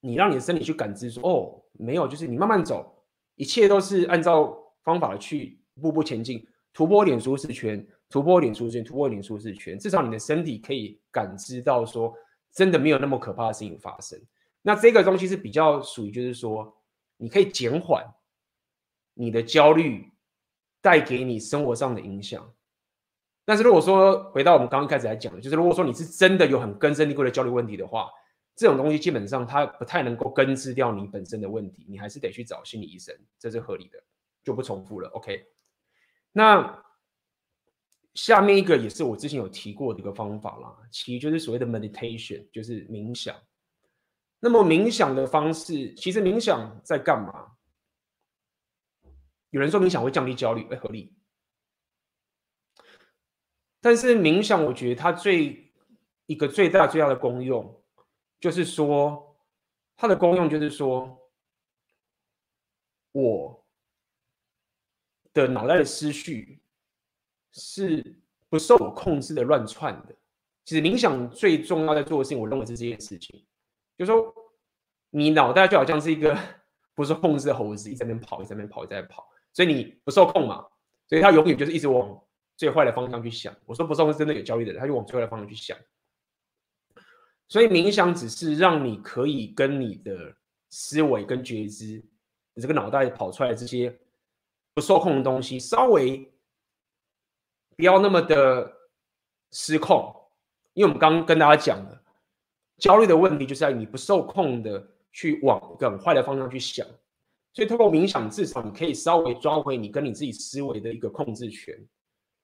你让你的身体去感知说，哦，没有，就是你慢慢走，一切都是按照方法去步步前进，突破一点舒适圈。突破点舒适圈，突破点舒适圈，至少你的身体可以感知到说，真的没有那么可怕的事情发生。那这个东西是比较属于，就是说，你可以减缓你的焦虑带给你生活上的影响。但是如果说回到我们刚刚开始来讲的，就是如果说你是真的有很根深蒂固的焦虑问题的话，这种东西基本上它不太能够根治掉你本身的问题，你还是得去找心理医生，这是合理的，就不重复了。OK，那。下面一个也是我之前有提过的一个方法啦，其实就是所谓的 meditation，就是冥想。那么冥想的方式，其实冥想在干嘛？有人说冥想会降低焦虑，哎，合理。但是冥想，我觉得它最一个最大最大的功用，就是说它的功用就是说，我的脑袋的思绪。是不受我控制的乱窜的。其实冥想最重要在做的事情，我认为是这件事情，就是说你脑袋就好像是一个 不受控制的猴子，一直在那跑，一直在那跑，一直在跑，所以你不受控嘛，所以它永远就是一直往最坏的方向去想。我说不受控是真的有焦虑的人，他就往最坏的方向去想。所以冥想只是让你可以跟你的思维跟觉知，你这个脑袋跑出来的这些不受控的东西稍微。不要那么的失控，因为我们刚刚跟大家讲了，焦虑的问题就是在你不受控的去往很坏的方向去想，所以透过冥想，至少你可以稍微抓回你跟你自己思维的一个控制权，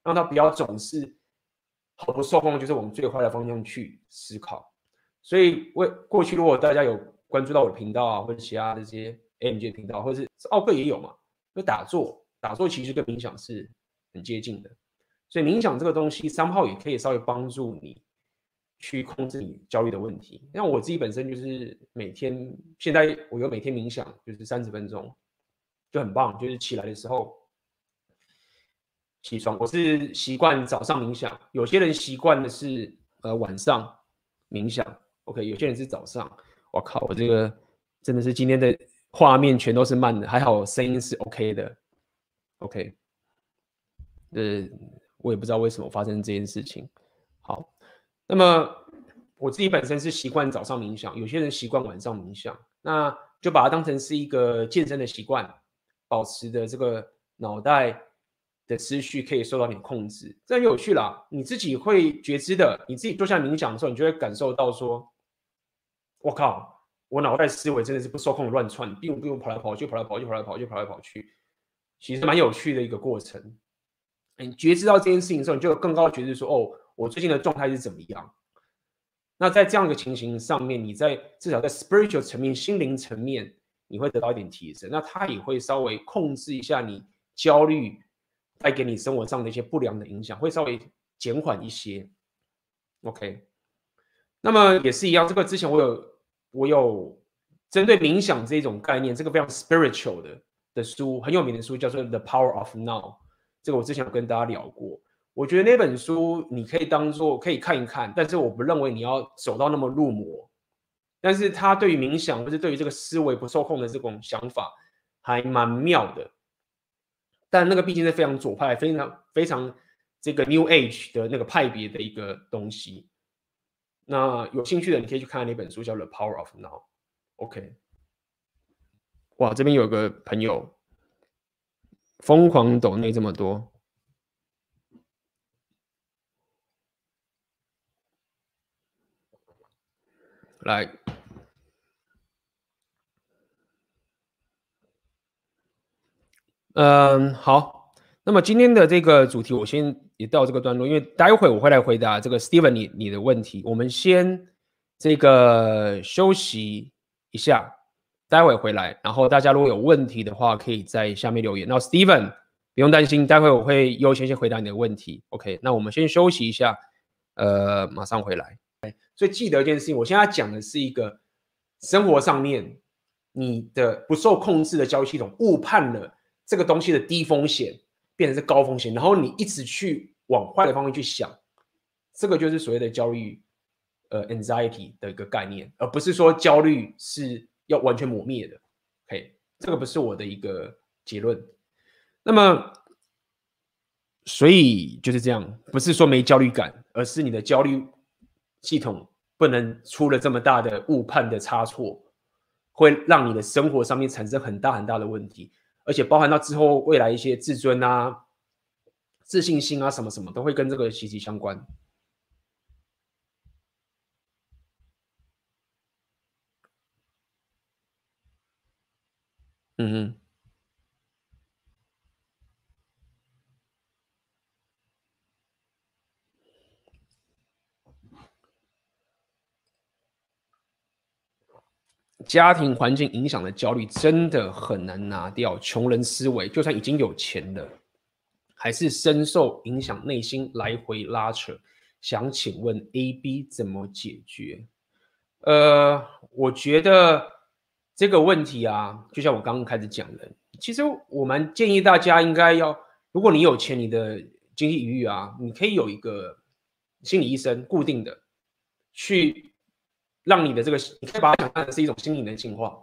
让他不要总是好不受控，就是往最坏的方向去思考。所以，为过去如果大家有关注到我的频道啊，或者其他这些 AMG 的频道，或者是奥克也有嘛，就打坐，打坐其实跟冥想是很接近的，所以冥想这个东西，somehow 也可以稍微帮助你去控制你焦虑的问题。像我自己本身就是每天，现在我有每天冥想，就是三十分钟，就很棒，就是起来的时候。起床，我是习惯早上冥想。有些人习惯的是呃晚上冥想，OK。有些人是早上。我靠，我这个真的是今天的画面全都是慢的，还好声音是 OK 的，OK。呃，我也不知道为什么发生这件事情。好，那么我自己本身是习惯早上冥想，有些人习惯晚上冥想，那就把它当成是一个健身的习惯，保持的这个脑袋。的思绪可以受到你控制，这很有趣啦。你自己会觉知的，你自己坐下冥想的时候，你就会感受到说：“我靠，我脑袋思维真的是不受控乱窜，并不用跑来跑去，跑来跑去，跑来跑去，跑来跑去。”其实蛮有趣的一个过程。你觉知到这件事情的时候，你就更高的觉知说：“哦，我最近的状态是怎么样？”那在这样一个情形上面，你在至少在 spiritual 层面、心灵层面，你会得到一点提升。那它也会稍微控制一下你焦虑。带给你生活上的一些不良的影响，会稍微减缓一些。OK，那么也是一样，这个之前我有我有针对冥想这种概念，这个非常 spiritual 的的书，很有名的书叫做《The Power of Now》，这个我之前有跟大家聊过。我觉得那本书你可以当做可以看一看，但是我不认为你要走到那么入魔。但是它对于冥想或者对于这个思维不受控的这种想法，还蛮妙的。但那个毕竟是非常左派、非常非常这个 New Age 的那个派别的一个东西。那有兴趣的你可以去看那本书，叫《The Power of Now》。OK，哇，这边有个朋友疯狂抖内这么多，来。嗯，好。那么今天的这个主题，我先也到这个段落，因为待会我会来回答这个 Steven 你你的问题。我们先这个休息一下，待会回来。然后大家如果有问题的话，可以在下面留言。那 Steven 不用担心，待会我会优先先回答你的问题。OK，那我们先休息一下，呃，马上回来。所以记得一件事情，我现在讲的是一个生活上面你的不受控制的交易系统误判了。这个东西的低风险变成是高风险，然后你一直去往坏的方面去想，这个就是所谓的焦虑，呃，anxiety 的一个概念，而不是说焦虑是要完全抹灭的。OK，这个不是我的一个结论。那么，所以就是这样，不是说没焦虑感，而是你的焦虑系统不能出了这么大的误判的差错，会让你的生活上面产生很大很大的问题。而且包含到之后未来一些自尊啊、自信心啊什么什么，都会跟这个息息相关。嗯哼，家庭环境影响的焦虑真的很难拿掉。穷人思维，就算已经有钱了，还是深受影响，内心来回拉扯。想请问 A、B 怎么解决？呃，我觉得这个问题啊，就像我刚刚开始讲的，其实我们建议大家应该要，如果你有钱，你的经济余裕啊，你可以有一个心理医生，固定的去。让你的这个，你可以把它想象成是一种心灵的净化。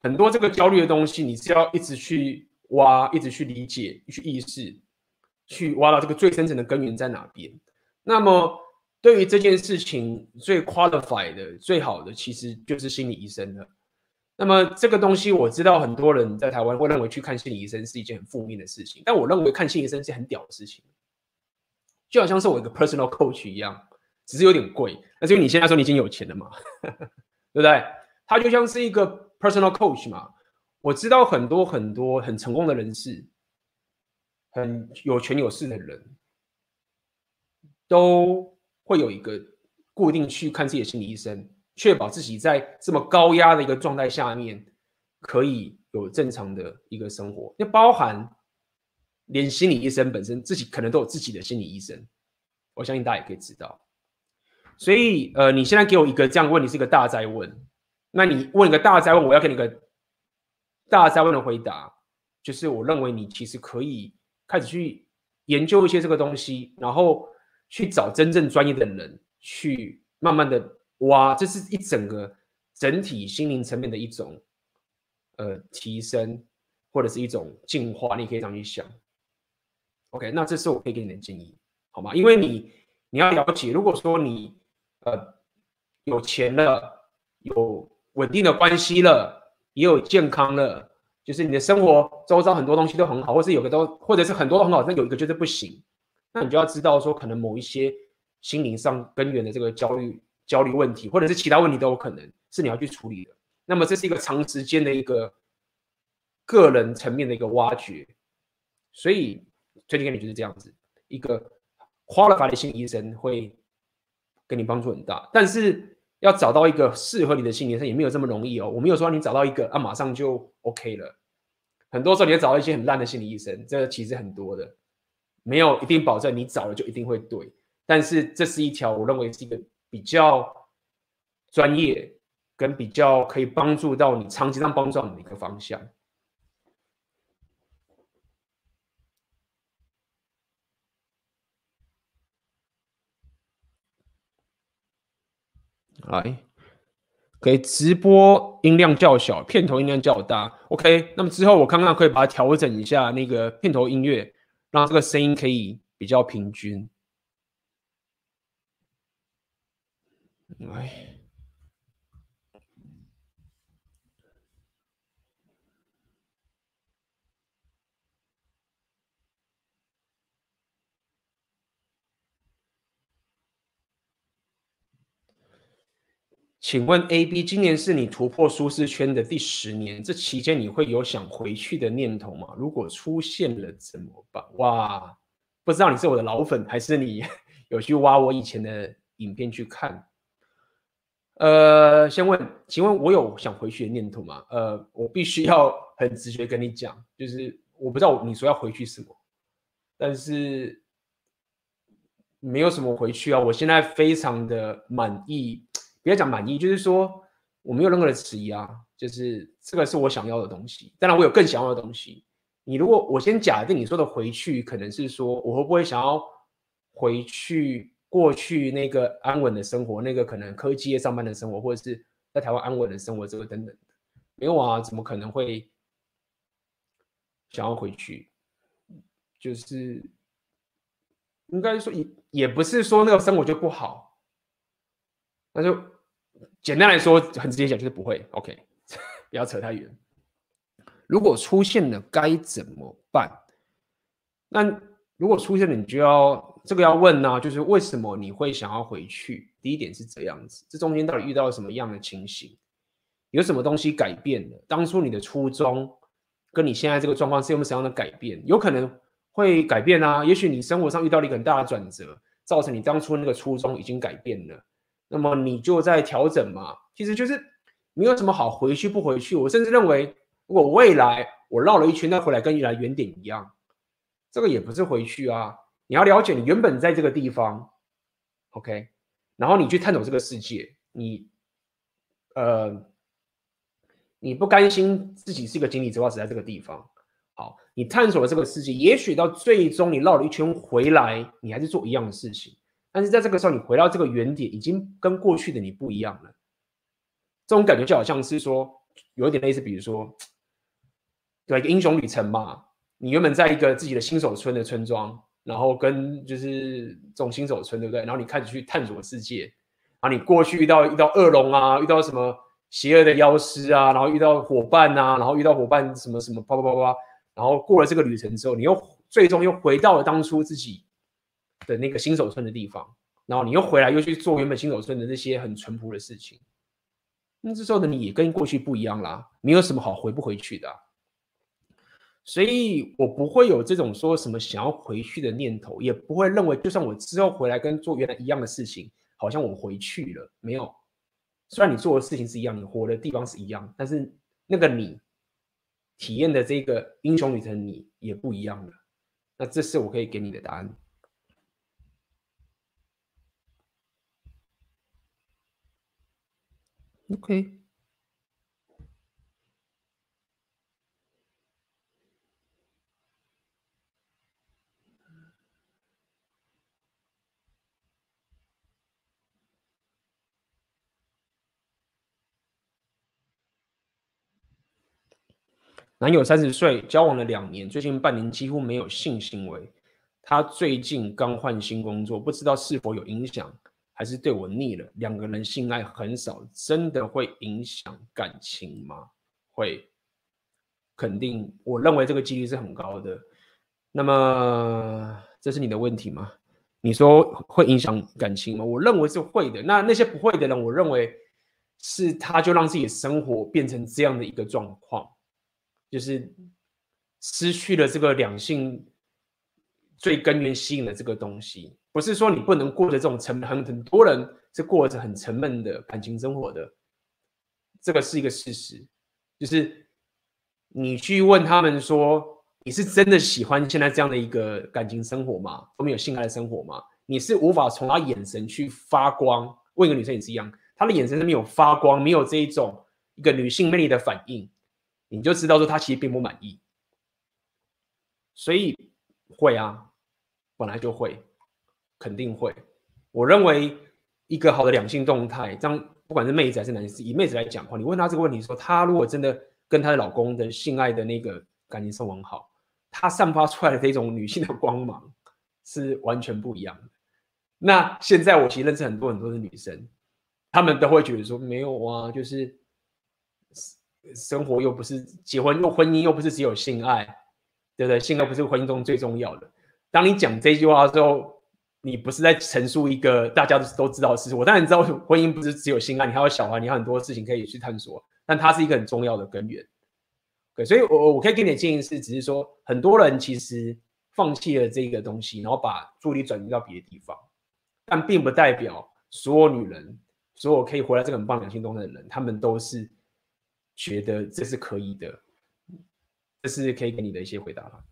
很多这个焦虑的东西，你是要一直去挖，一直去理解，去意识，去挖到这个最深层的根源在哪边。那么，对于这件事情最 qualified 的、最好的，其实就是心理医生了。那么，这个东西我知道很多人在台湾会认为去看心理医生是一件很负面的事情，但我认为看心理医生是很屌的事情，就好像是我一个 personal coach 一样。只是有点贵，那是因为你现在说你已经有钱了嘛，对不对？他就像是一个 personal coach 嘛。我知道很多很多很成功的人士，很有权有势的人，都会有一个固定去看自己的心理医生，确保自己在这么高压的一个状态下面，可以有正常的一个生活。那包含连心理医生本身自己可能都有自己的心理医生，我相信大家也可以知道。所以，呃，你现在给我一个这样问题是一个大哉问，那你问一个大哉问，我要给你个大哉问的回答，就是我认为你其实可以开始去研究一些这个东西，然后去找真正专业的人去慢慢的。哇，这是一整个整体心灵层面的一种呃提升，或者是一种进化，你可以这样去想。OK，那这是我可以给你的建议，好吗？因为你你要了解，如果说你呃有钱了，有稳定的关系了，也有健康了，就是你的生活周遭很多东西都很好，或是有个都或者是很多都很好，但有一个就是不行，那你就要知道说，可能某一些心灵上根源的这个焦虑。焦虑问题，或者是其他问题都有可能是你要去处理的。那么这是一个长时间的一个个人层面的一个挖掘，所以推荐给你就是这样子，一个花了法的心理医生会给你帮助很大。但是要找到一个适合你的心理医生也没有这么容易哦。我没有说你找到一个啊马上就 OK 了，很多时候你要找到一些很烂的心理医生，这个其实很多的，没有一定保证你找了就一定会对。但是这是一条我认为是一个。比较专业，跟比较可以帮助到你长期上帮助到你的一个方向。来，可以直播音量较小，片头音量较大。OK，那么之后我看看可以把它调整一下那个片头音乐，让这个声音可以比较平均。哎，请问 AB，今年是你突破舒适圈的第十年，这期间你会有想回去的念头吗？如果出现了怎么办？哇，不知道你是我的老粉，还是你 有去挖我以前的影片去看？呃，先问，请问我有想回去的念头吗？呃，我必须要很直觉跟你讲，就是我不知道你说要回去什么，但是没有什么回去啊。我现在非常的满意，不要讲满意，就是说我没有任何的迟疑啊，就是这个是我想要的东西。当然，我有更想要的东西。你如果我先假定你说的回去，可能是说我会不会想要回去？过去那个安稳的生活，那个可能科技业上班的生活，或者是在台湾安稳的生活，这个等等，没有啊？怎么可能会想要回去？就是应该说也也不是说那个生活就不好，那就简单来说，很直接讲就是不会。OK，不要扯太远。如果出现了该怎么办？那如果出现了，你就要。这个要问呢、就是为什么你会想要回去？第一点是这样子，这中间到底遇到了什么样的情形？有什么东西改变了？当初你的初衷跟你现在这个状况是有没有什么样的改变？有可能会改变啊，也许你生活上遇到了一个很大的转折，造成你当初那个初衷已经改变了，那么你就在调整嘛。其实就是没有什么好回去不回去。我甚至认为，如果未来我绕了一圈再回来，跟原来原点一样，这个也不是回去啊。你要了解你原本在这个地方，OK，然后你去探索这个世界，你呃，你不甘心自己是一个井底之蛙死在这个地方，好，你探索了这个世界，也许到最终你绕了一圈回来，你还是做一样的事情，但是在这个时候你回到这个原点，已经跟过去的你不一样了，这种感觉就好像是说有一点类似，比如说，对，一个英雄旅程嘛，你原本在一个自己的新手村的村庄。然后跟就是这种新手村，对不对？然后你开始去探索世界，然后你过去遇到遇到恶龙啊，遇到什么邪恶的妖师啊，然后遇到伙伴啊，然后遇到伙伴什么什么啪啪啪啪，然后过了这个旅程之后，你又最终又回到了当初自己的那个新手村的地方，然后你又回来又去做原本新手村的那些很淳朴的事情，那这时候的你也跟过去不一样啦，没有什么好回不回去的。所以我不会有这种说什么想要回去的念头，也不会认为就算我之后回来跟做原来一样的事情，好像我回去了，没有，虽然你做的事情是一样，你活的地方是一样，但是那个你体验的这个英雄旅程，你也不一样了。那这是我可以给你的答案。OK。男友三十岁，交往了两年，最近半年几乎没有性行为。他最近刚换新工作，不知道是否有影响，还是对我腻了。两个人性爱很少，真的会影响感情吗？会，肯定。我认为这个几率是很高的。那么，这是你的问题吗？你说会影响感情吗？我认为是会的。那那些不会的人，我认为是他就让自己的生活变成这样的一个状况。就是失去了这个两性最根源吸引的这个东西，不是说你不能过着这种沉，很很多人是过着很沉闷的感情生活的，这个是一个事实。就是你去问他们说，你是真的喜欢现在这样的一个感情生活吗？都没有性爱的生活吗？你是无法从他眼神去发光。问一个女生也是一样，她的眼神是没有发光，没有这一种一个女性魅力的反应。你就知道说他其实并不满意，所以会啊，本来就会，肯定会。我认为一个好的两性动态，这样不管是妹子还是男士，以妹子来讲的话，你问她这个问题说，她如果真的跟她的老公的性爱的那个感情生活很好，她散发出来的这种女性的光芒是完全不一样的。那现在我其实认识很多很多的女生，她们都会觉得说没有啊，就是。生活又不是结婚，又婚姻又不是只有性爱，对不对？性爱不是婚姻中最重要的。当你讲这句话的时候，你不是在陈述一个大家都都知道的事情。我当然知道婚姻不是只有性爱，你还有小孩，你还有很多事情可以去探索。但它是一个很重要的根源。对，所以我我可以给你的建议是，只是说很多人其实放弃了这个东西，然后把注意力转移到别的地方，但并不代表所有女人，所有可以活在这个很棒两性中的人，他们都是。觉得这是可以的，这是可以给你的一些回答了。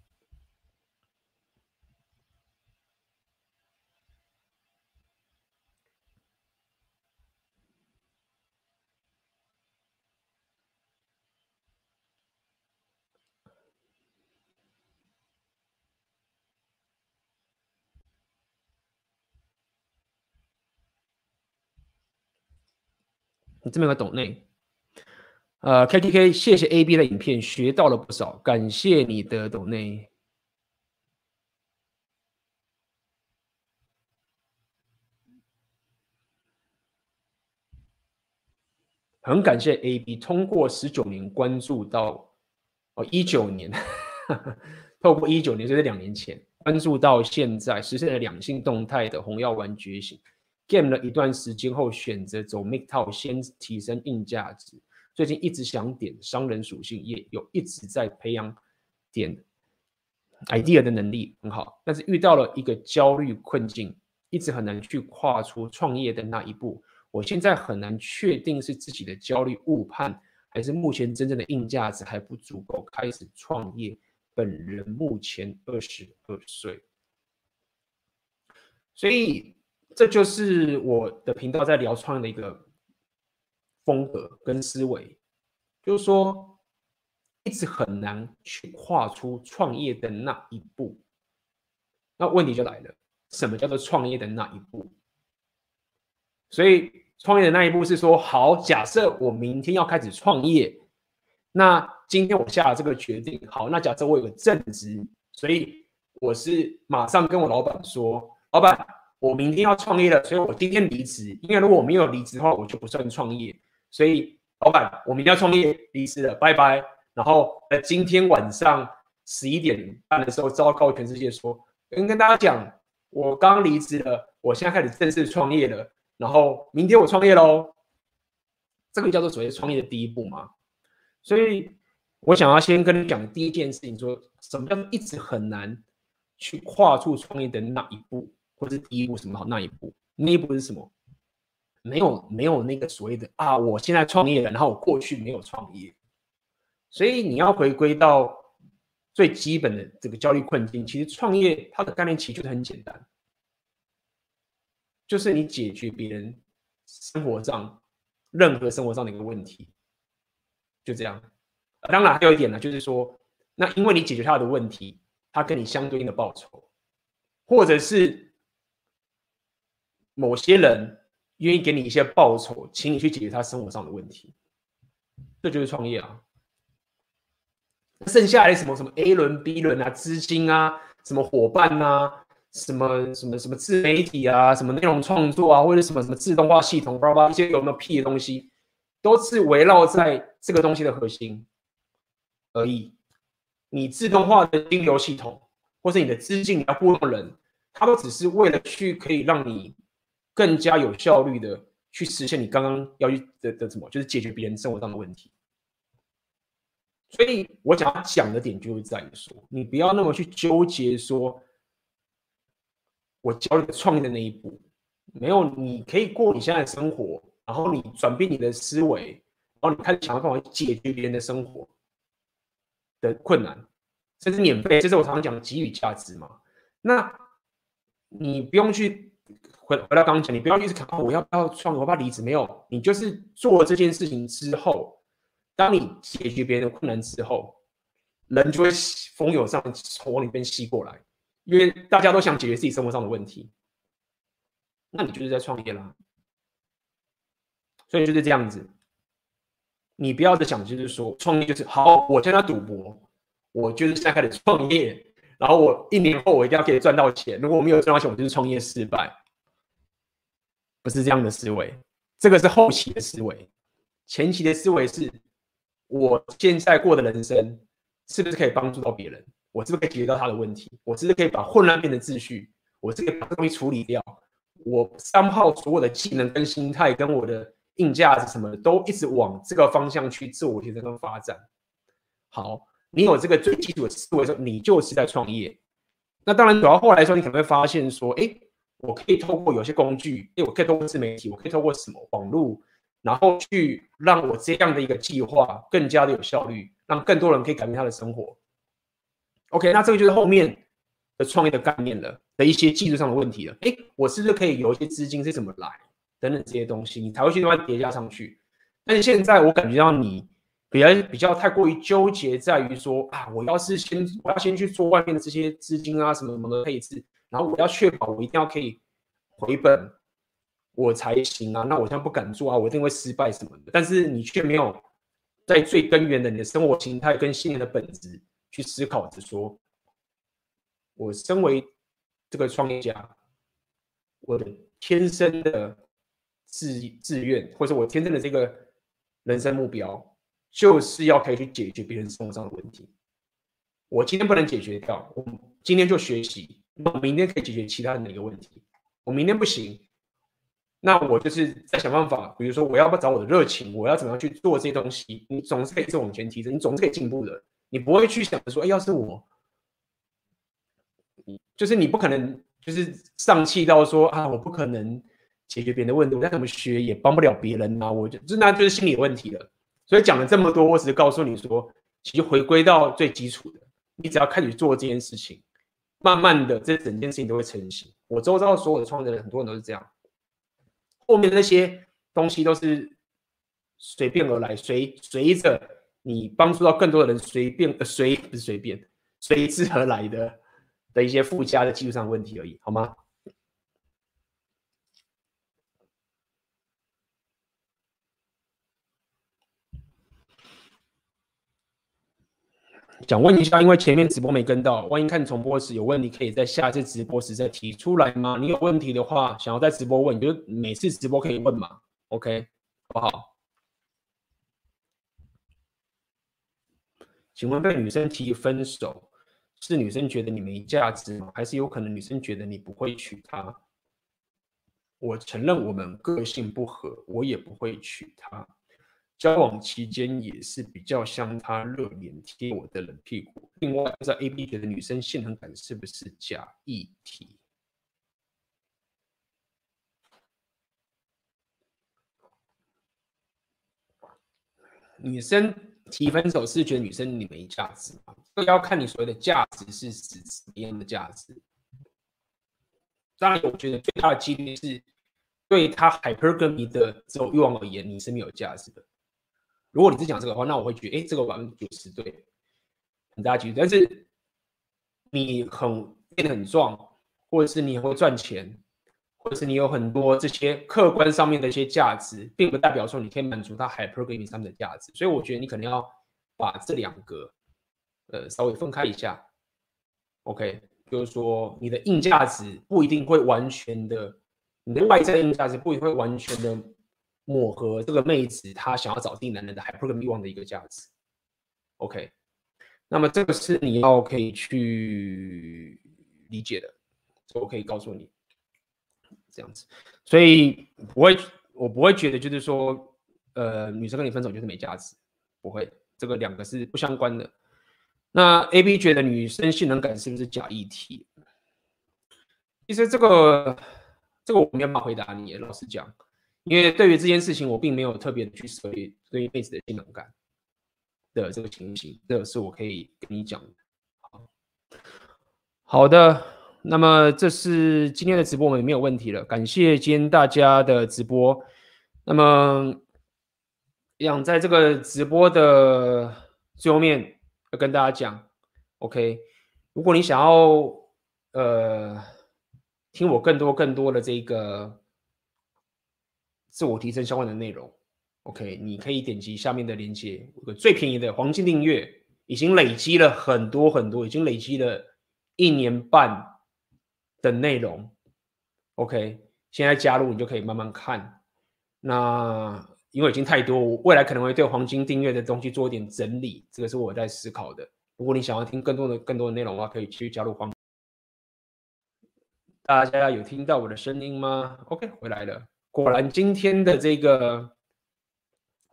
这边有个懂内。呃，K T K，谢谢 A B 的影片，学到了不少，感谢你的懂内，很感谢 A B 通过十九年关注到哦一九年，透过一九年就是两年前关注到现在，实现了两性动态的红药丸觉醒，game 了一段时间后选择走 MGTOW 先提升硬价值。最近一直想点商人属性，也有一直在培养点 idea 的能力，很好。但是遇到了一个焦虑困境，一直很难去跨出创业的那一步。我现在很难确定是自己的焦虑误判，还是目前真正的硬价值还不足够开始创业。本人目前二十二岁，所以这就是我的频道在聊创业的一个。风格跟思维，就是说，一直很难去跨出创业的那一步。那问题就来了，什么叫做创业的那一步？所以，创业的那一步是说，好，假设我明天要开始创业，那今天我下了这个决定，好，那假设我有个正职，所以我是马上跟我老板说，老板，我明天要创业了，所以我今天离职，因为如果我没有离职的话，我就不算创业。所以，老板，我明天要创业，离职了，拜拜。然后，在，今天晚上十一点半的时候，昭告全世界说，跟跟大家讲，我刚离职了，我现在开始正式创业了。然后，明天我创业喽。这个叫做所谓创业的第一步嘛。所以，我想要先跟你讲第一件事情，说什么叫做一直很难去跨出创业的那一步，或者第一步什么好那一步？那一步是什么？没有没有那个所谓的啊，我现在创业了，然后我过去没有创业，所以你要回归到最基本的这个焦虑困境。其实创业它的概念其实就是很简单，就是你解决别人生活上任何生活上的一个问题，就这样。当然还有一点呢，就是说，那因为你解决他的问题，他跟你相对应的报酬，或者是某些人。愿意给你一些报酬，请你去解决他生活上的问题，这就是创业啊。剩下来什么什么 A 轮、B 轮啊，资金啊，什么伙伴啊，什么什么什么自媒体啊，什么内容创作啊，或者什么什么自动化系统，叭叭一些有没有屁的东西，都是围绕在这个东西的核心而已。你自动化的金流系统，或是你的资金你要雇佣人，它都只是为了去可以让你。更加有效率的去实现你刚刚要去的的什么，就是解决别人生活上的问题。所以我想讲的点就是在于说，你不要那么去纠结说，我教你创业的那一步，没有，你可以过你现在的生活，然后你转变你的思维，然后你开始想办法解决别人的生活的困难，甚至免费，这是我常常讲的给予价值嘛。那你不用去。回回到刚刚讲，你不要一直看，我要不要创业，我要离职？没有，你就是做了这件事情之后，当你解决别人的困难之后，人就会蜂拥上从往里边吸过来，因为大家都想解决自己生活上的问题，那你就是在创业啦。所以就是这样子，你不要再想，就是说创业就是好，我现在赌博，我就是现在开始创业，然后我一年后我一定要可以赚到钱，如果我没有赚到钱，我就是创业失败。不是这样的思维，这个是后期的思维。前期的思维是，我现在过的人生是不是可以帮助到别人？我是不是可以解决到他的问题？我是不是可以把混乱变成秩序？我是不是可以把东西处理掉？我三号所有的技能跟心态跟我的硬价值什么的，都一直往这个方向去自我提升跟发展。好，你有这个最基础的思维的时候，你就是在创业。那当然，走到后来的时候，你可能会发现说，哎。我可以透过有些工具，哎，我可以透过自媒体，我可以透过什么网络，然后去让我这样的一个计划更加的有效率，让更多人可以改变他的生活。OK，那这个就是后面的创业的概念了，的一些技术上的问题了。哎，我是不是可以有一些资金是怎么来，等等这些东西，你才会去慢慢叠加上去。但是现在我感觉到你比较比较太过于纠结在于说啊，我要是先我要先去做外面的这些资金啊什么什么的配置。然后我要确保我一定要可以回本，我才行啊。那我现在不敢做啊，我一定会失败什么的。但是你却没有在最根源的你的生活形态跟信念的本质去思考着说，我身为这个创业家，我的天生的志志愿，或者我天生的这个人生目标，就是要可以去解决别人生活上的问题。我今天不能解决掉，我今天就学习。我明天可以解决其他的哪个问题？我明天不行，那我就是在想办法。比如说，我要不找我的热情？我要怎么样去做这些东西？你总是可以一直往前提升，你总是可以进步的。你不会去想说，哎，要是我，就是你不可能，就是丧气到说啊，我不可能解决别人的问题，我再怎么学也帮不了别人啊。我就这那就是心理问题了。所以讲了这么多，我只是告诉你说，其实回归到最基础的，你只要开始做这件事情。慢慢的，这整件事情都会成型。我周遭所有的创业人，很多人都是这样。后面那些东西都是随便而来，随随着你帮助到更多的人，随便随不是随便随之而来的的一些附加的技术上问题而已，好吗？想问一下，因为前面直播没跟到，万一看重播时有问题，可以在下次直播时再提出来吗？你有问题的话，想要在直播问，你就每次直播可以问嘛？OK，好不好？请问被女生提分手，是女生觉得你没价值吗？还是有可能女生觉得你不会娶她？我承认我们个性不合，我也不会娶她。交往期间也是比较像他热脸贴我的冷屁股。另外，在 A B 觉得女生性能感是不是假议题？女生提分手是觉得女生你没价值吗？这要看你所谓的价值是指什么样的价值。当然，我觉得最大的几率是对他 hypergamy 的这种欲望而言，你是没有价值的。如果你是讲这个的话，那我会觉得，哎，这个百分之九十对，很大几率。但是你很变得很壮，或者是你会赚钱，或者是你有很多这些客观上面的一些价值，并不代表说你可以满足他 hypergamy 上面的价值。所以我觉得你可能要把这两个呃稍微分开一下。OK。就是说，你的硬价值不一定会完全的，你的外在硬价值不一定会完全的抹合这个妹子她想要找定男人的 hypergamy 望的一个价值。OK，那么这个是你要可以去理解的，我可以告诉你这样子。所以不会，我不会觉得就是说，呃，女生跟你分手就是没价值，不会，这个两个是不相关的。那 A B 觉得女生性能感是不是假议题？其实这个这个我没办法回答你，老实讲，因为对于这件事情，我并没有特别的去涉猎对于妹子的性能感的这个情形，这个是我可以跟你讲的。好，的，那么这是今天的直播，我们也没有问题了。感谢今天大家的直播。那么，想在这个直播的最后面。要跟大家讲，OK，如果你想要呃听我更多更多的这个自我提升相关的内容，OK，你可以点击下面的链接，有个最便宜的黄金订阅，已经累积了很多很多，已经累积了一年半的内容，OK，现在加入你就可以慢慢看，那。因为已经太多，我未来可能会对黄金订阅的东西做一点整理，这个是我在思考的。如果你想要听更多的、更多的内容的话，可以去加入黄。大家有听到我的声音吗？OK，回来了。果然今天的这个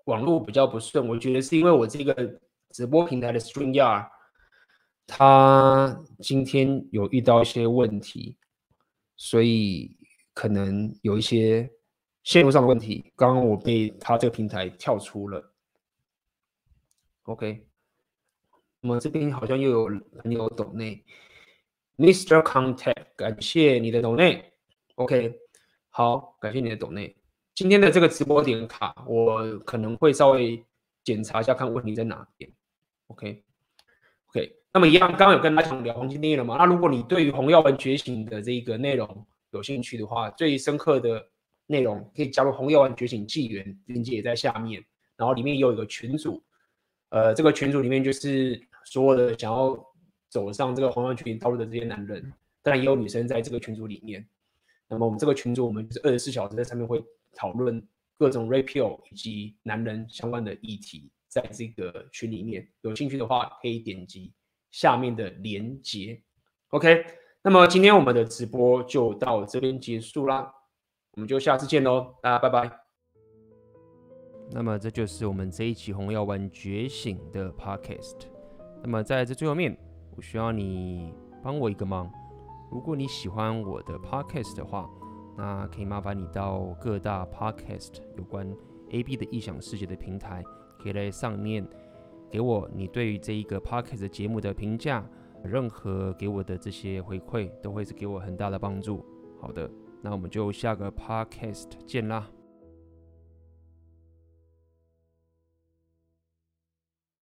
网络比较不顺，我觉得是因为我这个直播平台的 StreamYard，它今天有遇到一些问题，所以可能有一些。线路上的问题，刚刚我被他这个平台跳出了。OK，那么这边好像又有朋友抖内，Mr. Contact，感谢你的抖内。OK，好，感谢你的抖内。今天的这个直播点卡，我可能会稍微检查一下，看问题在哪边。OK，OK，、OK, 那么一样，刚刚有跟大家聊黄金订阅了嘛？那如果你对于红药丸觉醒的这个内容有兴趣的话，最深刻的。内容可以加入红药丸觉醒纪元，链接也在下面。然后里面也有一个群组，呃，这个群组里面就是所有的想要走上这个红药丸觉醒道路的这些男人，当然也有女生在这个群组里面。那么我们这个群组，我们就是二十四小时在上面会讨论各种 rapio 以及男人相关的议题，在这个群里面，有兴趣的话可以点击下面的链接。OK，那么今天我们的直播就到这边结束啦。我们就下次见喽，大家拜拜。那么这就是我们这一期红药丸觉醒的 Podcast。那么在这最后面，我需要你帮我一个忙。如果你喜欢我的 Podcast 的话，那可以麻烦你到各大 Podcast 有关 AB 的异想世界的平台，可以在上面给我你对于这一个 Podcast 节目的评价。任何给我的这些回馈，都会是给我很大的帮助。好的。那我们就下个 podcast 见啦。